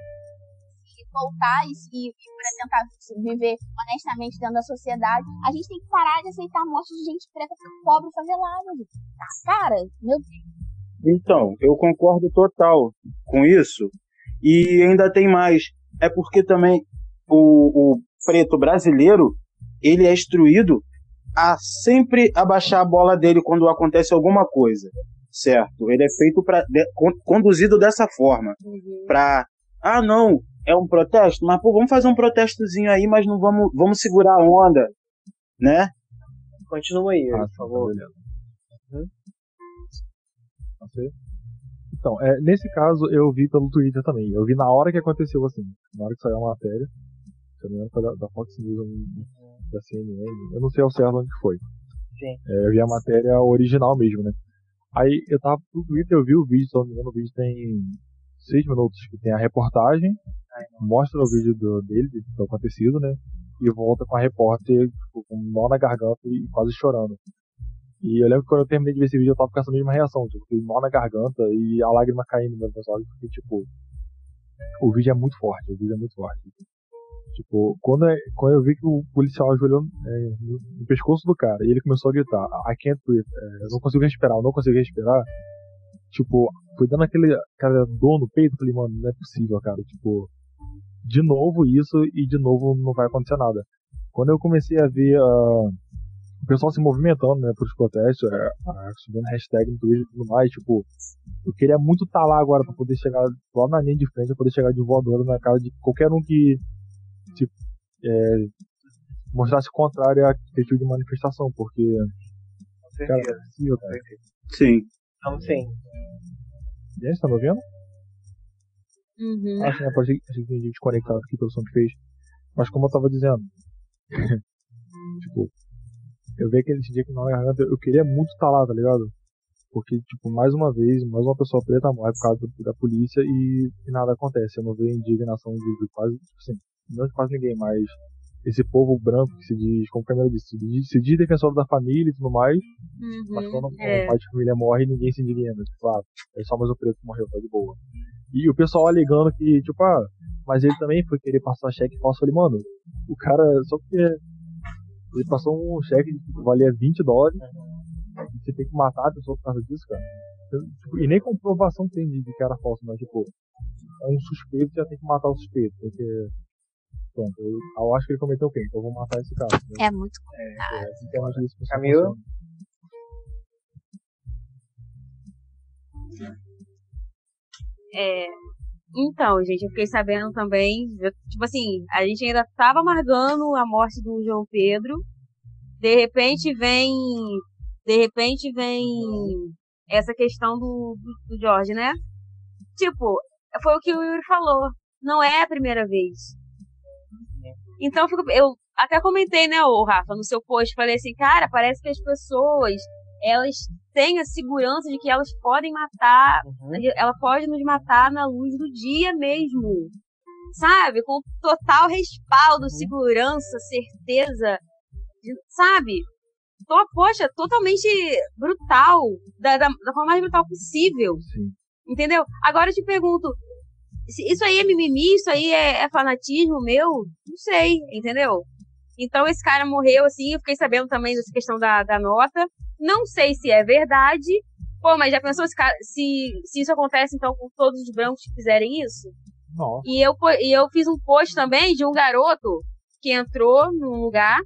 voltar e, e, para tentar viver honestamente dentro da sociedade, a gente tem que parar de aceitar a morte de gente preta, pobre, favelada. Ah, Cara, meu Deus. Então, eu concordo total com isso. E ainda tem mais. É porque também o, o preto brasileiro, ele é instruído a sempre abaixar a bola dele quando acontece alguma coisa. Certo? Ele é feito para conduzido dessa forma. Pra, ah, não, é um protesto, mas pô, vamos fazer um protestozinho aí, mas não vamos, vamos segurar a onda, né? Continua aí, Ah, por favor. Você? Então, é, nesse caso eu vi pelo Twitter também. Eu vi na hora que aconteceu, assim, na hora que saiu a matéria. Se eu não me engano, foi da, da Fox News, ou da CNN. Eu não sei ao certo onde foi. Sim. É, eu vi a matéria original mesmo, né? Aí eu tava no Twitter, eu vi o vídeo, se eu não me engano, o vídeo tem seis minutos, que tem a reportagem, mostra o vídeo do, dele, do foi acontecido, né? E volta com a repórter, tipo, com um nó na garganta e quase chorando. E eu lembro que quando eu terminei de ver esse vídeo, eu tava com essa mesma reação, tipo, nó na garganta e a lágrima caindo nos meus olhos, porque, tipo, o vídeo é muito forte, o vídeo é muito forte. Tipo, quando, é- quando eu vi que o policial ajoelhou é, no, no pescoço do cara e ele começou a gritar, I can't breathe, é, eu não consigo respirar, eu não consigo respirar, tipo, foi dando aquele, aquela dor no peito, eu falei, mano, não é possível, cara, tipo, de novo isso e de novo não vai acontecer nada. Quando eu comecei a ver ah, o pessoal se movimentando, né, pros protestos, é, ah, subindo hashtag no Twitter e tudo mais, tipo, eu queria muito estar lá agora pra poder chegar lá na linha de frente, pra poder chegar de voadora na cara de qualquer um que tipo, é, mostrasse o contrário a tipo de manifestação, porque, cara, é possível, cara. Sim. Então, sim. Gente, tá me ouvindo? Uhum. Ah, sim, que tinha gente conectada aqui pelo som que fez. Mas como eu tava dizendo, [laughs] tipo, eu vi aquele dia que na garganta, eu queria muito estar lá, tá ligado? Porque, tipo, mais uma vez, mais uma pessoa preta morre por causa da polícia e, e nada acontece. Eu não vejo indignação de, de quase, tipo assim, não de quase ninguém, mas esse povo branco que se diz, como Camila disse, se diz, se diz defensor da família e tudo mais, mas quando Uhum. um É. pai de família morre, ninguém se indigna. Tipo, ah, é só mais o preto que morreu, tá de boa. E o pessoal alegando que, tipo, ah, mas ele também foi querer passar cheque falso. Eu falei, mano, o cara, só porque ele passou um cheque que valia 20 dólares, você tem que matar a pessoa por causa disso, cara. Tipo, e nem comprovação tem de que era falso, mas tipo, é um suspeito, já tem que matar o suspeito, porque. Pronto, eu, eu acho que ele cometeu o crime, então eu vou matar esse cara. Né? É muito complicado. É, que a justiça Camilo? É, então, gente, eu fiquei sabendo também, eu, tipo assim, a gente ainda tava amargando a morte do João Pedro. De repente vem, de repente vem essa questão do, do, do Jorge, né? Tipo, foi o que o Yuri falou. Não é a primeira vez. Então, eu, fico, eu até comentei, né, o Rafa, no seu post, falei assim, cara, parece que as pessoas, elas têm a segurança de que elas podem matar, Uhum. ela pode nos matar na luz do dia mesmo. Sabe? Com total respaldo, segurança, certeza, de- sabe? Tô, poxa, totalmente brutal, da, da, da forma mais brutal possível. Sim. Entendeu? Agora eu te pergunto, isso aí é mimimi, isso aí é, é fanatismo meu? Não sei, entendeu? Então esse cara morreu assim, eu fiquei sabendo também dessa questão da, da nota. Não sei se é verdade. Pô, mas já pensou se, se, se isso acontece então com todos os brancos que fizerem isso? Nossa. E eu, e eu fiz um post também de um garoto que entrou num lugar,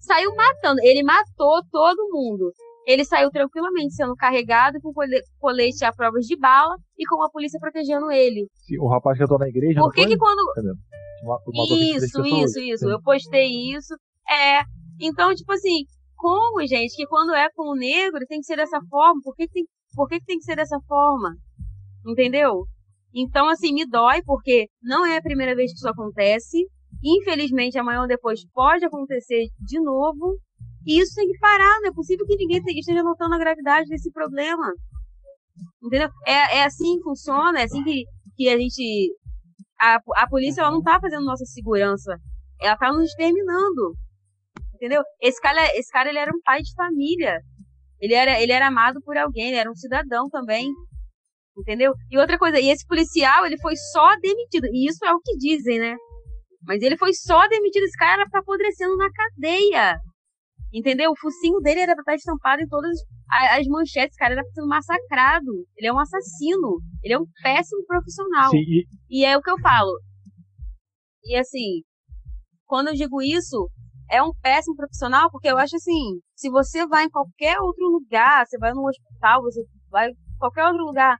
saiu matando. Ele matou todo mundo. Ele saiu tranquilamente sendo carregado com cole- colete à prova de bala e com a polícia protegendo ele. O rapaz que entrou na igreja. Por que que quando. 23 Isso, isso, isso. Eu postei isso. É. Então, tipo assim, como, gente, que quando é com o negro tem que ser dessa forma? Por que, que tem, por que, que tem que ser dessa forma? Entendeu? Então, assim, me dói porque não é a primeira vez que isso acontece. Infelizmente, amanhã ou depois pode acontecer de novo. E isso tem que parar. Não é possível que ninguém te- esteja notando a gravidade desse problema. Entendeu? É, é assim que funciona, é assim que, que a gente. A, a polícia ela não tá fazendo nossa segurança. Ela tá nos exterminando. Entendeu? Esse cara, esse cara ele era um pai de família. Ele era, ele era amado por alguém, ele era um cidadão também. Entendeu? E outra coisa, e esse policial, ele foi só demitido. E isso é o que dizem, né? Mas ele foi só demitido. Esse cara pra apodrecendo na cadeia. Entendeu? O focinho dele era pra estar estampado em todas as manchetes. Cara era sendo massacrado. Ele é um assassino. Ele é um péssimo profissional. Sim, e, é o que eu falo. E assim, quando eu digo isso, é um péssimo profissional, porque eu acho assim, se você vai em qualquer outro lugar, você vai num hospital, você vai em qualquer outro lugar,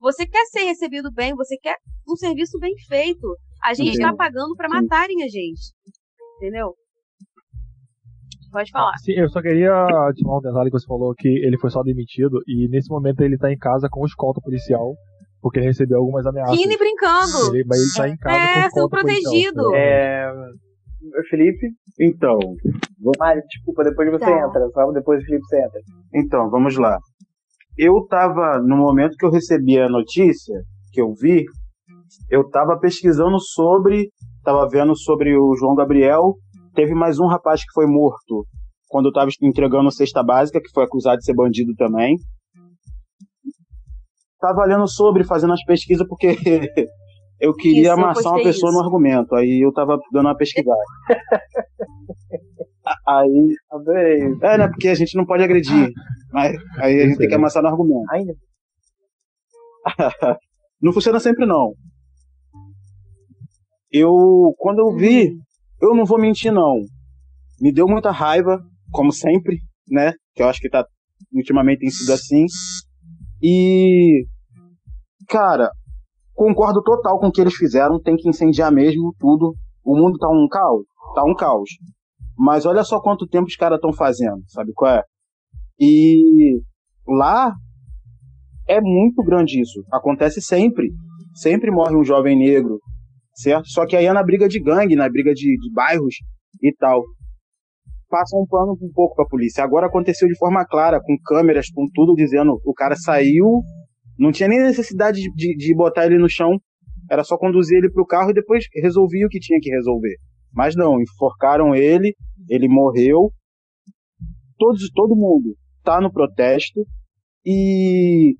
você quer ser recebido bem, você quer um serviço bem feito. A gente Entendo. tá pagando pra Sim. matarem a gente. Entendeu? Pode falar. Sim, eu só queria adicionar um detalhe que você falou que ele foi só demitido e nesse momento ele tá em casa com escolta policial porque ele recebeu algumas ameaças. Rindo e brincando. Ele, mas ele tá em casa É, com sendo escolta policial. protegido. É, Felipe, Então, Mário, desculpa, depois você Tá. entra, só depois o Felipe você entra. então, vamos lá. Eu tava, no momento que eu recebi a notícia, que eu vi, eu tava pesquisando sobre, tava vendo sobre o João Gabriel. Teve mais um rapaz que foi morto quando eu tava entregando cesta básica, que foi acusado de ser bandido também. Tava lendo sobre, fazendo as pesquisas, porque [laughs] eu queria Isso, eu amassar uma pessoa isso. no argumento. Aí eu tava dando uma pesquisada. [laughs] Aí, Adorei. é, né? Porque a gente não pode agredir. Mas aí a gente tem que amassar no argumento. Ainda? [laughs] Não funciona sempre, não. Eu, quando eu vi, eu não vou mentir, não. Me deu muita raiva, como sempre, né? Que eu acho que tá, ultimamente tem sido assim. E, cara, concordo total com o que eles fizeram. Tem que incendiar mesmo tudo. O mundo tá um caos. Tá um caos. Mas olha só quanto tempo os caras estão fazendo, sabe qual é? E lá é muito grande isso. Acontece sempre. Sempre morre um jovem negro, certo? Só que aí é na briga de gangue, na briga de, de bairros e tal. Passa um pano um pouco pra polícia. Agora aconteceu de forma clara, com câmeras, com tudo dizendo o cara saiu, não tinha nem necessidade de, de, botar ele no chão, era só conduzir ele pro carro e depois resolvia o que tinha que resolver. Mas não, enforcaram ele, ele morreu. Todos, todo mundo tá no protesto e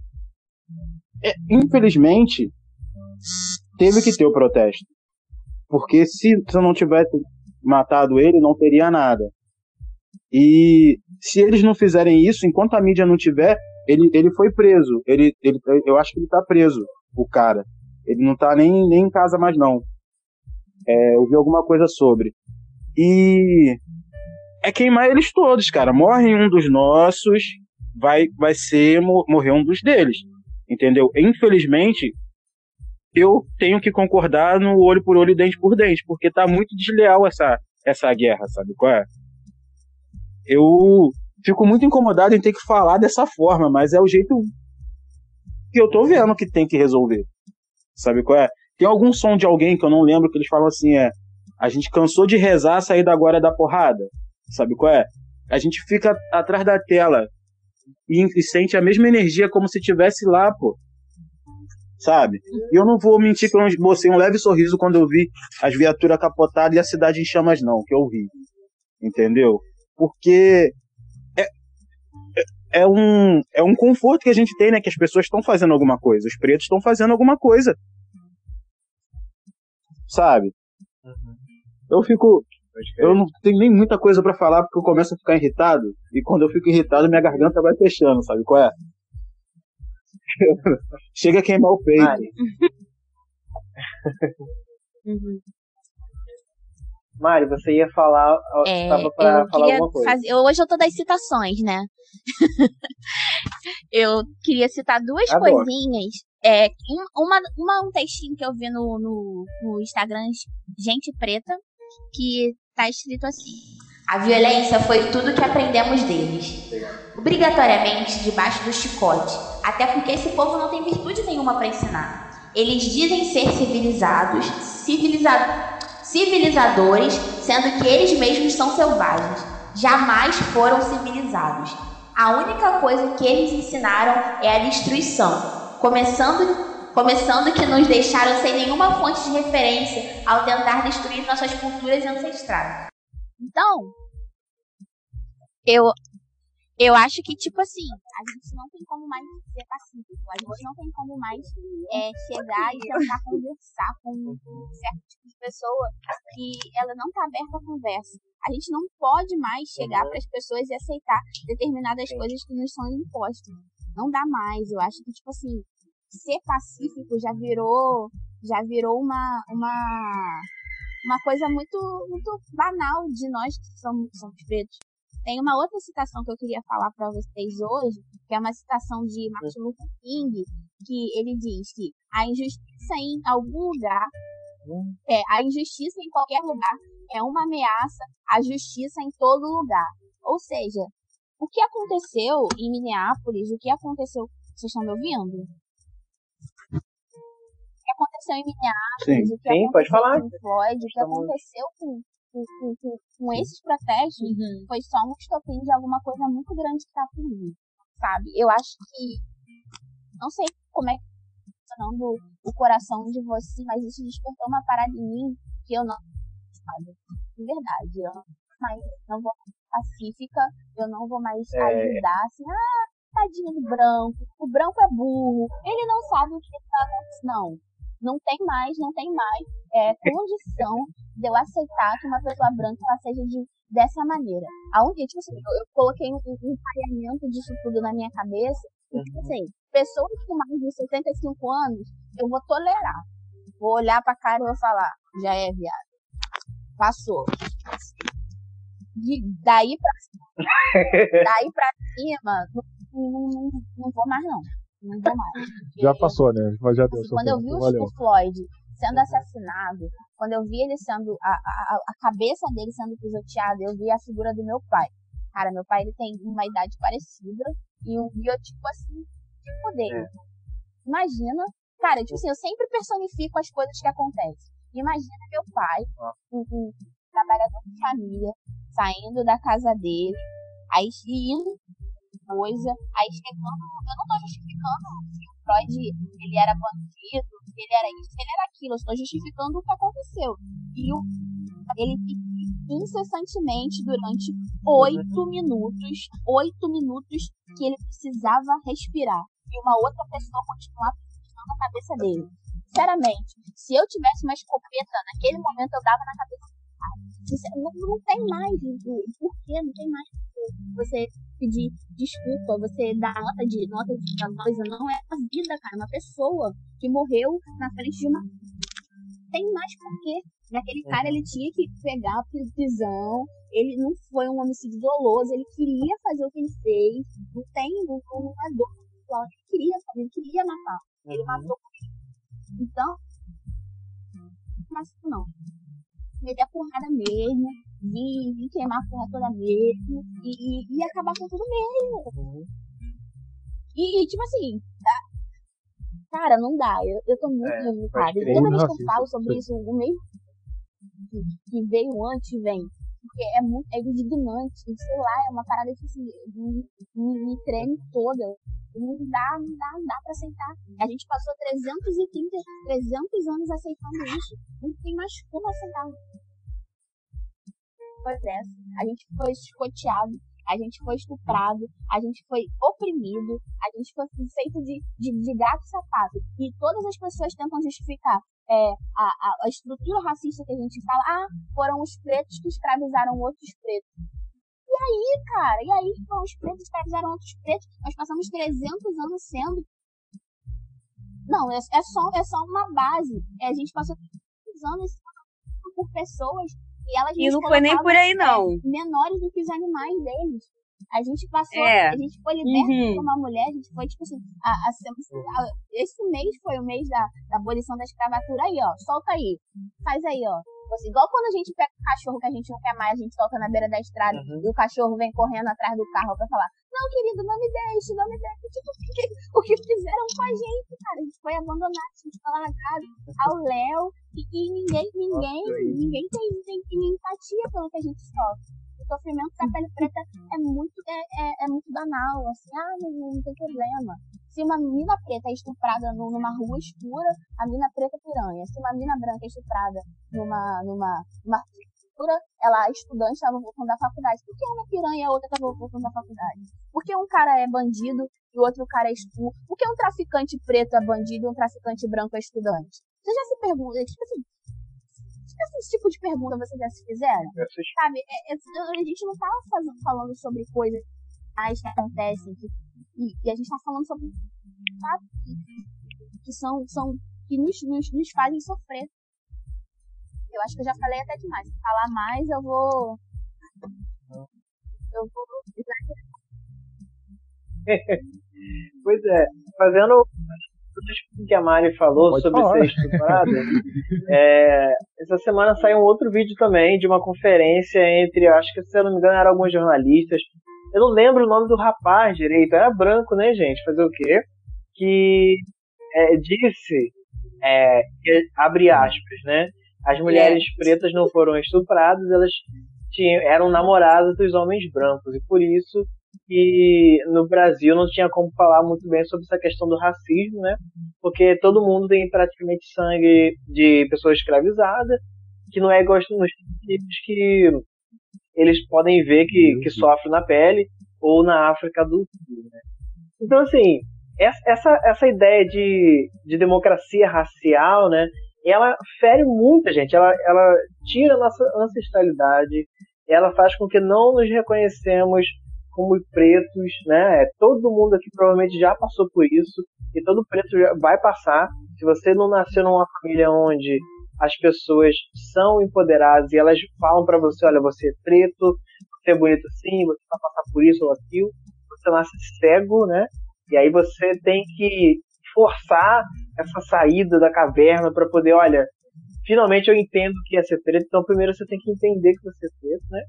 é, infelizmente teve que ter o protesto. Porque se, eu não tivesse matado ele, não teria nada. E se eles não fizerem isso, enquanto a mídia não tiver, ele, ele foi preso. Ele, ele, eu acho que ele tá preso, o cara. Ele não tá nem, nem em casa mais, não. É, eu vi alguma coisa sobre. E é queimar eles todos, cara. Morre um dos nossos, vai, vai ser morrer um dos deles. Entendeu? Infelizmente, eu tenho que concordar no olho por olho e dente por dente, porque tá muito desleal essa, essa guerra, sabe qual é? Eu fico muito incomodado em ter que falar dessa forma, mas é o jeito que eu tô vendo que tem que resolver. Sabe qual é? Tem algum som de alguém que eu não lembro que eles falam assim, é a gente cansou de rezar, sair da agora da porrada. Sabe qual é? A gente fica atrás da tela e, e sente a mesma energia como se tivesse lá, pô. Sabe? E eu não vou mentir que eu botei um leve sorriso quando eu vi as viaturas capotadas e a cidade em chamas, não, que eu vi. Entendeu? Porque é, é, é um, é um conforto que a gente tem, né? Que as pessoas estão fazendo alguma coisa, os pretos estão fazendo alguma coisa. Sabe? Uhum. Eu fico. Eu não tenho nem muita coisa para falar porque eu começo a ficar irritado. E quando eu fico irritado, minha garganta vai fechando, sabe qual é? Chega a queimar o peito. Mari. uhum. Mari, você ia falar. É, tava pra falar alguma coisa. Fazer, hoje eu tô das citações, né? [laughs] eu queria citar duas Adoro. coisinhas. É, uma, uma, um textinho que eu vi no, no, no Instagram, Gente Preta, que tá escrito assim. A violência foi tudo que aprendemos deles. Obrigatoriamente debaixo do chicote. Até porque esse povo não tem virtude nenhuma para ensinar. Eles dizem ser civilizados, civiliza civilizadores, sendo que eles mesmos são selvagens. Jamais foram civilizados. A única coisa que eles ensinaram é a destruição, começando, começando que nos deixaram sem nenhuma fonte de referência ao tentar destruir nossas culturas ancestrais. Então, eu eu acho que, tipo assim, a gente não tem como mais ser pacífico. A gente não tem como mais é, chegar e tentar conversar com um certo tipo de pessoa que ela não tá aberta à conversa. A gente não pode mais chegar para as pessoas e aceitar determinadas coisas que nos são impostas. Não dá mais. Eu acho que, tipo assim, ser pacífico já virou já virou uma, uma, uma coisa muito, muito banal de nós que somos, somos pretos. Tem uma outra citação que eu queria falar para vocês hoje, que é uma citação de Martin Luther King, que ele diz que a injustiça em algum lugar, é, a injustiça em qualquer lugar é uma ameaça à justiça em todo lugar. Ou seja, o que aconteceu em Minneapolis, o que aconteceu. Vocês estão me ouvindo? Aconteceu em Minneapolis, sim, o que sim, aconteceu com Floyd, o que aconteceu com com, com, com esses protestos uhum. foi só um estopim de alguma coisa muito grande que tá por vir, sabe? Eu acho que. Não sei como é que tá funcionando o coração de você, mas isso despertou uma parada em mim que eu não. Sabe? De verdade. Eu não, mais, não vou pacífica, eu não vou mais é... ajudar, assim, ah, tadinho do branco, o branco é burro, ele não sabe o que tá acontecendo. Não não tem mais, não tem mais é, condição de eu aceitar que uma pessoa branca ela seja de, dessa maneira. Aonde, tipo assim, eu, eu coloquei um, um pareamento disso tudo na minha cabeça, e, tipo assim, pessoas com mais de 75 anos, eu vou tolerar. Vou olhar pra cara e vou falar, já é, viado. Passou. De, daí pra [laughs] daí pra cima, não, não, não, não vou mais não. Mais. Já passou, né? Mas já deu. Assim, quando eu vi o Floyd sendo assassinado, quando eu vi ele sendo. A, a, a cabeça dele sendo pisoteada, eu vi a figura do meu pai. Cara, meu pai ele tem uma idade parecida e um biotipo assim de poder. É. Imagina, cara, tipo assim, eu sempre personifico as coisas que acontecem. Imagina meu pai, um, um trabalhador de família, saindo da casa dele, aí indo coisa. Aí chegando, eu não tô justificando que o Freud ele era bandido, que ele era isso, que ele era aquilo, eu estou justificando o que aconteceu. E o, ele incessantemente durante oito minutos, oito minutos que ele precisava respirar. E uma outra pessoa continuava na cabeça dele. Sinceramente, se eu tivesse uma escopeta naquele momento, eu dava na cabeça do cara. Não, não tem mais por quê, não tem mais você pedir desculpa, você dar nota de nota de coisa, não é a vida, cara, é uma pessoa que morreu na frente de uma. Tem mais por quê. Naquele cara ele tinha que pegar prisão, ele não foi um homicídio doloso, ele queria fazer o que ele fez, não tem, não, não é dor, ele queria, ele queria matar, ele uhum. matou. Então, mas não. Meter a porrada mesmo, vir queimar a porra toda mesmo, e, e, acabar com tudo mesmo. Uhum. E, e, tipo assim, tá? cara, não dá. Eu, eu tô muito é, revoltada. Toda vez que eu falo sobre isso, o mesmo que, que veio antes vem. Porque é muito é indignante, sei lá, é uma parada que assim, me, me treme toda. Não dá, não dá, não dá pra aceitar. A gente passou 330, 300 anos aceitando isso. Não tem mais como aceitar. Pois é, a gente foi escoteado, a gente foi estuprado, a gente foi oprimido, a gente foi feito de, de, de gato sapato. E todas as pessoas tentam justificar é, a, a, a, estrutura racista que a gente fala, ah, foram os pretos que escravizaram outros pretos. E aí, cara, e aí foram os pretos que escravizaram outros pretos? Nós passamos 300 anos sendo. Não, é, é, só, é só uma base. É, a gente passou 300 anos por pessoas e elas E não foi nem por aí, não. Menores do que os animais deles. A gente passou, é. a gente foi liberta uhum. como uma mulher, a gente foi, tipo assim, a, a, a, esse mês foi o mês da, da abolição da escravatura aí, ó. Solta aí. Faz aí, ó. Assim, igual quando a gente pega o cachorro que a gente não quer mais, a gente solta na beira da estrada uhum. e o cachorro vem correndo atrás do carro pra falar: Não, querido, não me deixe, não me deixe. Tipo, o que, o fizeram com a gente, cara? A gente foi abandonado, a gente foi largado ao Léo e, e ninguém, ninguém, ninguém tem, tem, tem empatia pelo que a gente sofre sofrimento da pele preta é muito, é, é, é muito banal, assim, ah, não, não, tem problema. Se uma menina preta é estuprada numa rua escura, a menina preta é piranha. Se uma menina branca é estuprada numa, numa, numa escura, ela é estudante, estava voltando da faculdade. Por que uma piranha e a outra estava voltando da faculdade? Por que um cara é bandido e o outro cara é estupro? Por que um traficante preto é bandido e um traficante branco é estudante? Você já se pergunta, tipo assim, esse tipo de pergunta vocês já se fizeram? Sabe, é, é, a gente não tá fazendo, falando sobre coisas que acontecem que, e, e, a gente tá falando sobre fatos que, que, são, são que nos, nos, nos fazem sofrer. Eu acho que eu já falei até demais. Se falar mais, eu vou. Eu vou. [laughs] pois é, fazendo tudo que a Mari falou Pode sobre falar. ser estuprada, [laughs] é, essa semana saiu um outro vídeo também de uma conferência entre, acho que se eu não me engano, eram alguns jornalistas. Eu não lembro o nome do rapaz direito, era branco, né, gente? Fazer o quê? Que é, disse, é, que, abre aspas, né? As mulheres pretas não foram estupradas, elas tinham, eram namoradas dos homens brancos, e por isso que no Brasil não tinha como falar muito bem sobre essa questão do racismo, né? Porque todo mundo tem praticamente sangue de pessoas escravizadas, que não é igual nos que eles podem ver que, que sofre na pele ou na África do Sul, né? Então, assim, essa, essa ideia de, de democracia racial, né? Ela fere muita gente, ela, ela tira a nossa ancestralidade, ela faz com que não nos reconhecemos como pretos, né? É, todo mundo aqui provavelmente já passou por isso e todo preto vai passar. Se você não nasceu numa família onde as pessoas são empoderadas e elas falam para você, olha, você é preto, você é bonito assim, você vai passar por isso ou aquilo, você nasce cego, né? E aí você tem que forçar essa saída da caverna para poder, olha, finalmente eu entendo que é ser preto, então primeiro você tem que entender que você é preto, né?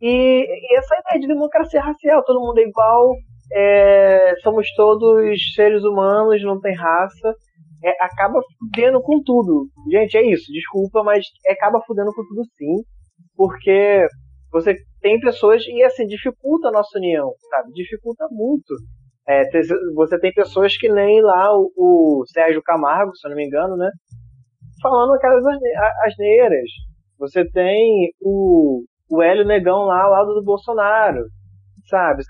E, e essa ideia de democracia racial, todo mundo é igual, é, somos todos seres humanos, não tem raça, é, acaba fudendo com tudo. Gente, é isso, desculpa, mas acaba fudendo com tudo sim, porque você tem pessoas e assim dificulta a nossa união, sabe? Dificulta muito. É, você tem pessoas que nem lá o, o, Sérgio Camargo, se eu não me engano, né? Falando aquelas asneiras. Você tem o, o Hélio Negão lá ao lado do Bolsonaro, sabe?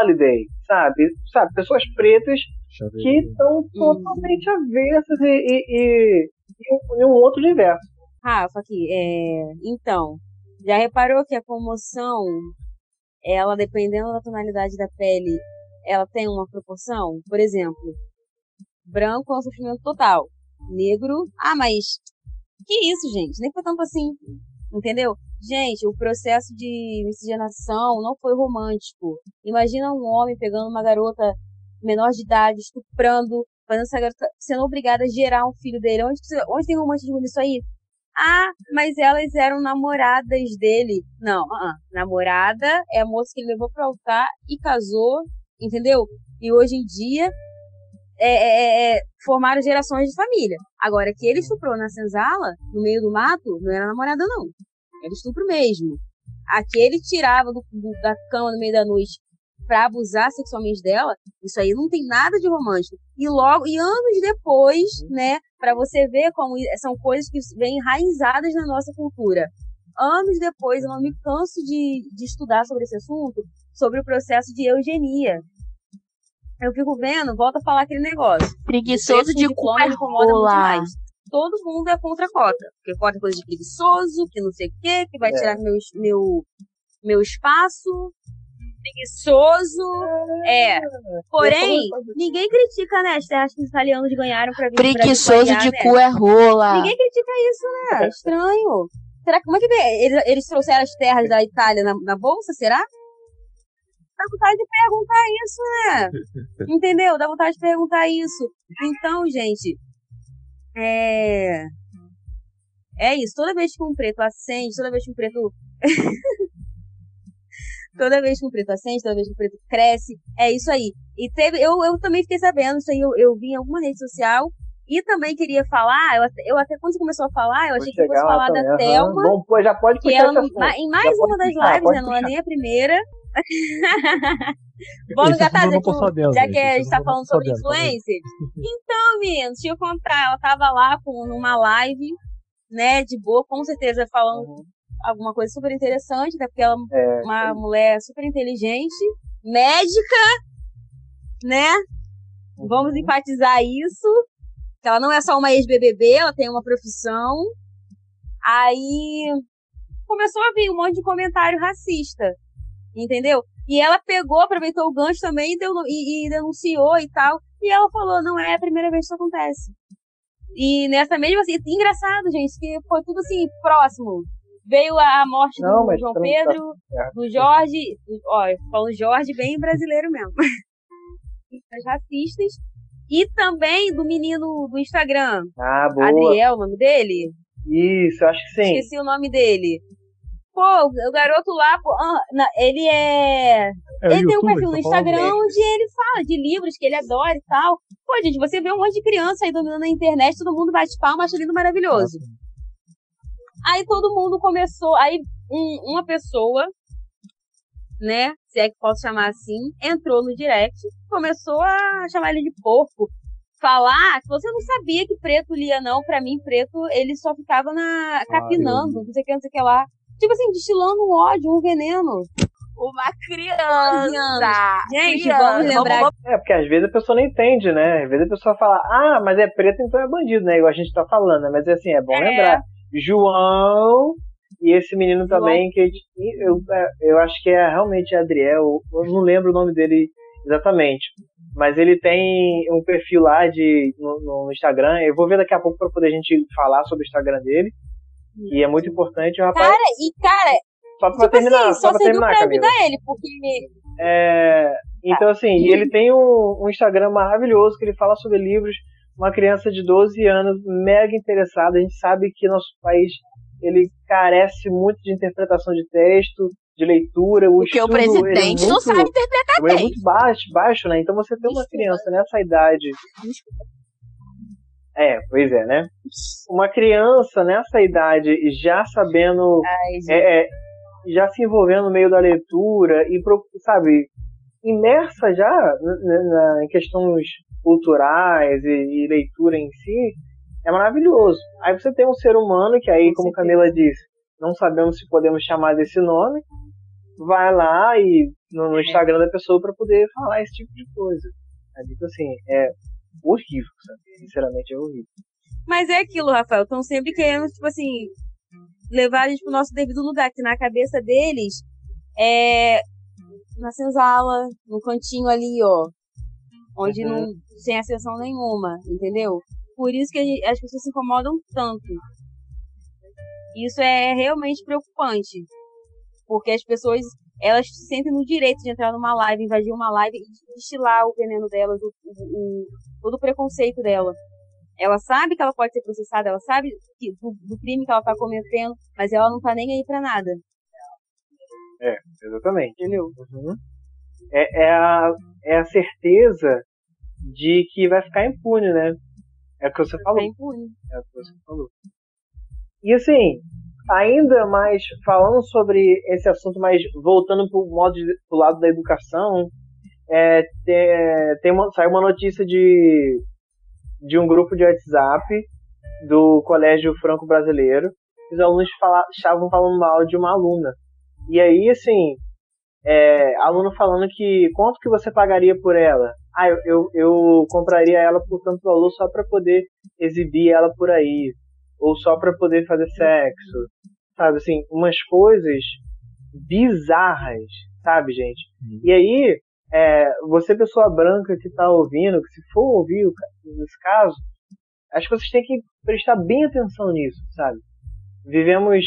Holiday, sabe? Sabe, pessoas pretas que estão totalmente avessas e, e, e, em um outro universo. Rafa, aqui, é... então, já reparou que a comoção, ela, dependendo da tonalidade da pele, ela tem uma proporção? Por exemplo, branco é um sofrimento total. Negro, ah, mas que isso, gente? Nem foi tanto assim, entendeu? Gente, o processo de miscigenação não foi romântico. Imagina um homem pegando uma garota menor de idade, estuprando, fazendo essa garota sendo obrigada a gerar um filho dele. Onde, onde tem romantismo nisso aí? Ah, mas elas eram namoradas dele. Não, uh -uh. namorada é a moça que ele levou para altar e casou, entendeu? E hoje em dia é, é, é, formaram gerações de família. Agora, que ele estuprou na senzala, no meio do mato, não era namorada, não. Era estupro mesmo. Aquele tirava do, do, da cama no meio da noite para abusar sexualmente dela, isso aí não tem nada de romântico. E logo, e anos depois, né, para você ver como são coisas que vêm enraizadas na nossa cultura. Anos depois, eu não me canso de, de estudar sobre esse assunto, sobre o processo de eugenia. Eu fico vendo, volta a falar aquele negócio. Preguiçoso de cu é rola. Todo mundo é contra a cota. Porque cota é coisa de preguiçoso, que não sei o quê, que vai é. tirar meu, meu, meu espaço preguiçoso. É. Porém, ninguém critica, né? As terras que os italianos ganharam pra vir Preguiçoso de cu é rola. Ninguém critica isso, né? Estranho. Será que como é que eles, eles trouxeram as terras da Itália na, na bolsa? Será? Dá vontade de perguntar isso, né? [laughs] Entendeu? Dá vontade de perguntar isso. Então, gente, é. É isso. Toda vez que um preto acende, toda vez que um preto [laughs] Toda vez que o preto acende, toda vez que o preto cresce, é isso aí. E teve, eu, eu também fiquei sabendo, isso aí eu, eu vi em alguma rede social, e também queria falar, eu até, eu até quando você começou a falar, eu achei que fosse falar também, da Thelma. Bom, já pode que ela, em mais uma das lives, né? Não é nem a primeira. [laughs] Vamos engatar, já, já que a gente tá falando sobre influencers. Então, meninos, deixa eu contar. Ela tava lá com, numa live, né, de boa, com certeza falando uhum alguma coisa super interessante, até porque ela é uma é. mulher super inteligente, médica, né? Uhum. Vamos enfatizar isso. Que ela não é só uma ex-BBB, ela tem uma profissão. Aí começou a vir um monte de comentário racista, entendeu? E ela pegou, aproveitou o gancho também e, deu, e, e denunciou e tal. E ela falou: não é a primeira vez que isso acontece. E nessa mesma assim, engraçado, gente, que foi tudo assim, próximo veio a morte não, do João Pedro, tá do Jorge, olha, falando Jorge bem brasileiro mesmo. [laughs] As racistas. E também do menino do Instagram. Ah, boa. Adriel, o nome dele? Isso, acho que sim. Esqueci o nome dele. Pô, o garoto lá, pô, ele é. é ele tem um perfil no tá Instagram onde ele fala de livros que ele adora e tal. Pô, gente, você vê um monte de criança aí dominando a internet, todo mundo bate palma, acha lindo maravilhoso. Aí todo mundo começou, aí um, uma pessoa, né, se é que posso chamar assim, entrou no direct, começou a chamar ele de porco, falar que você não sabia que preto lia não, para mim preto ele só ficava na capinando, não sei o que, não sei o que lá. Tipo assim, destilando um ódio, um veneno. Uma criança! Gente, criança. vamos lembrar. É, porque às vezes a pessoa não entende, né? Às vezes a pessoa fala, ah, mas é preto, então é bandido, né? Igual a gente tá falando, né? Mas assim, é bom é. lembrar João e esse menino João. também, que eu, eu acho que é realmente Adriel, eu não lembro o nome dele exatamente. Mas ele tem um perfil lá de, no, no Instagram. Eu vou ver daqui a pouco para poder a gente falar sobre o Instagram dele. E é muito importante o rapaz. Cara, e cara. Só pra tipo terminar, assim, só, só pra terminar, pra ajudar ele, porque. É, então, assim, ele tem um, um Instagram maravilhoso que ele fala sobre livros uma criança de 12 anos mega interessada. A gente sabe que nosso país ele carece muito de interpretação de texto, de leitura. O Porque estudo, o presidente é muito, não sabe interpretar texto. É muito baixo, baixo, né? Então você tem uma criança nessa idade. É, pois é, né? Uma criança nessa idade já sabendo, Ai, é, é, já se envolvendo no meio da leitura e, sabe, imersa já na, na, em questões culturais e, e, leitura em si, é maravilhoso. Aí você tem um ser humano que aí, como Camila disse, não sabemos se podemos chamar desse nome, vai lá e no, no é. Instagram da pessoa para poder falar esse tipo de coisa. É tipo assim, é horrível, sabe? Sinceramente é horrível. Mas é aquilo, Rafael. Estão sempre querendo, tipo assim, levar a gente pro nosso devido lugar, que na cabeça deles é na senzala, no cantinho ali, ó. Onde Uhum. não sem acessão nenhuma, entendeu? Por isso que gente- as pessoas se incomodam tanto. Isso é realmente preocupante. Porque as pessoas, elas se sentem no direito de entrar numa live, invadir uma live e destilar o veneno delas, o, o- o- todo o preconceito dela. Ela sabe que ela pode ser processada, ela sabe que, do, do crime que ela tá cometendo, mas ela não tá nem aí pra nada, Exatamente. entendeu? Uhum. É, é, a, é a certeza de que vai ficar impune, né? É o que você falou. Tá impune. É o que você falou. E assim, ainda mais falando sobre esse assunto, mas voltando de, pro lado da educação, é, tem, tem uma, saiu uma notícia de, de um grupo de WhatsApp do Colégio Franco Brasileiro. Os alunos fala, estavam falando mal de uma aluna. E aí, assim, é, aluno falando que quanto que você pagaria por ela? Ah, eu, eu, eu compraria ela por tanto valor só para poder exibir ela por aí, ou só para poder fazer sexo, sabe assim, umas coisas bizarras, sabe, gente? E aí, é, você pessoa branca que tá ouvindo, que se for ouvir o ca- esse caso, acho que vocês têm que prestar bem atenção nisso, sabe? Vivemos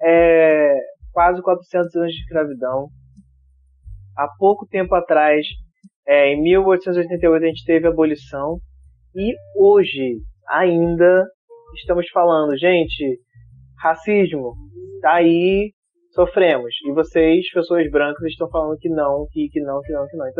é, quase 400 anos de escravidão. Há pouco tempo atrás, é, em 1888, a gente teve a abolição. E hoje, ainda, estamos falando, gente, racismo, tá aí, sofremos. E vocês, pessoas brancas, estão falando que não, que, que não, que não, que não. Então,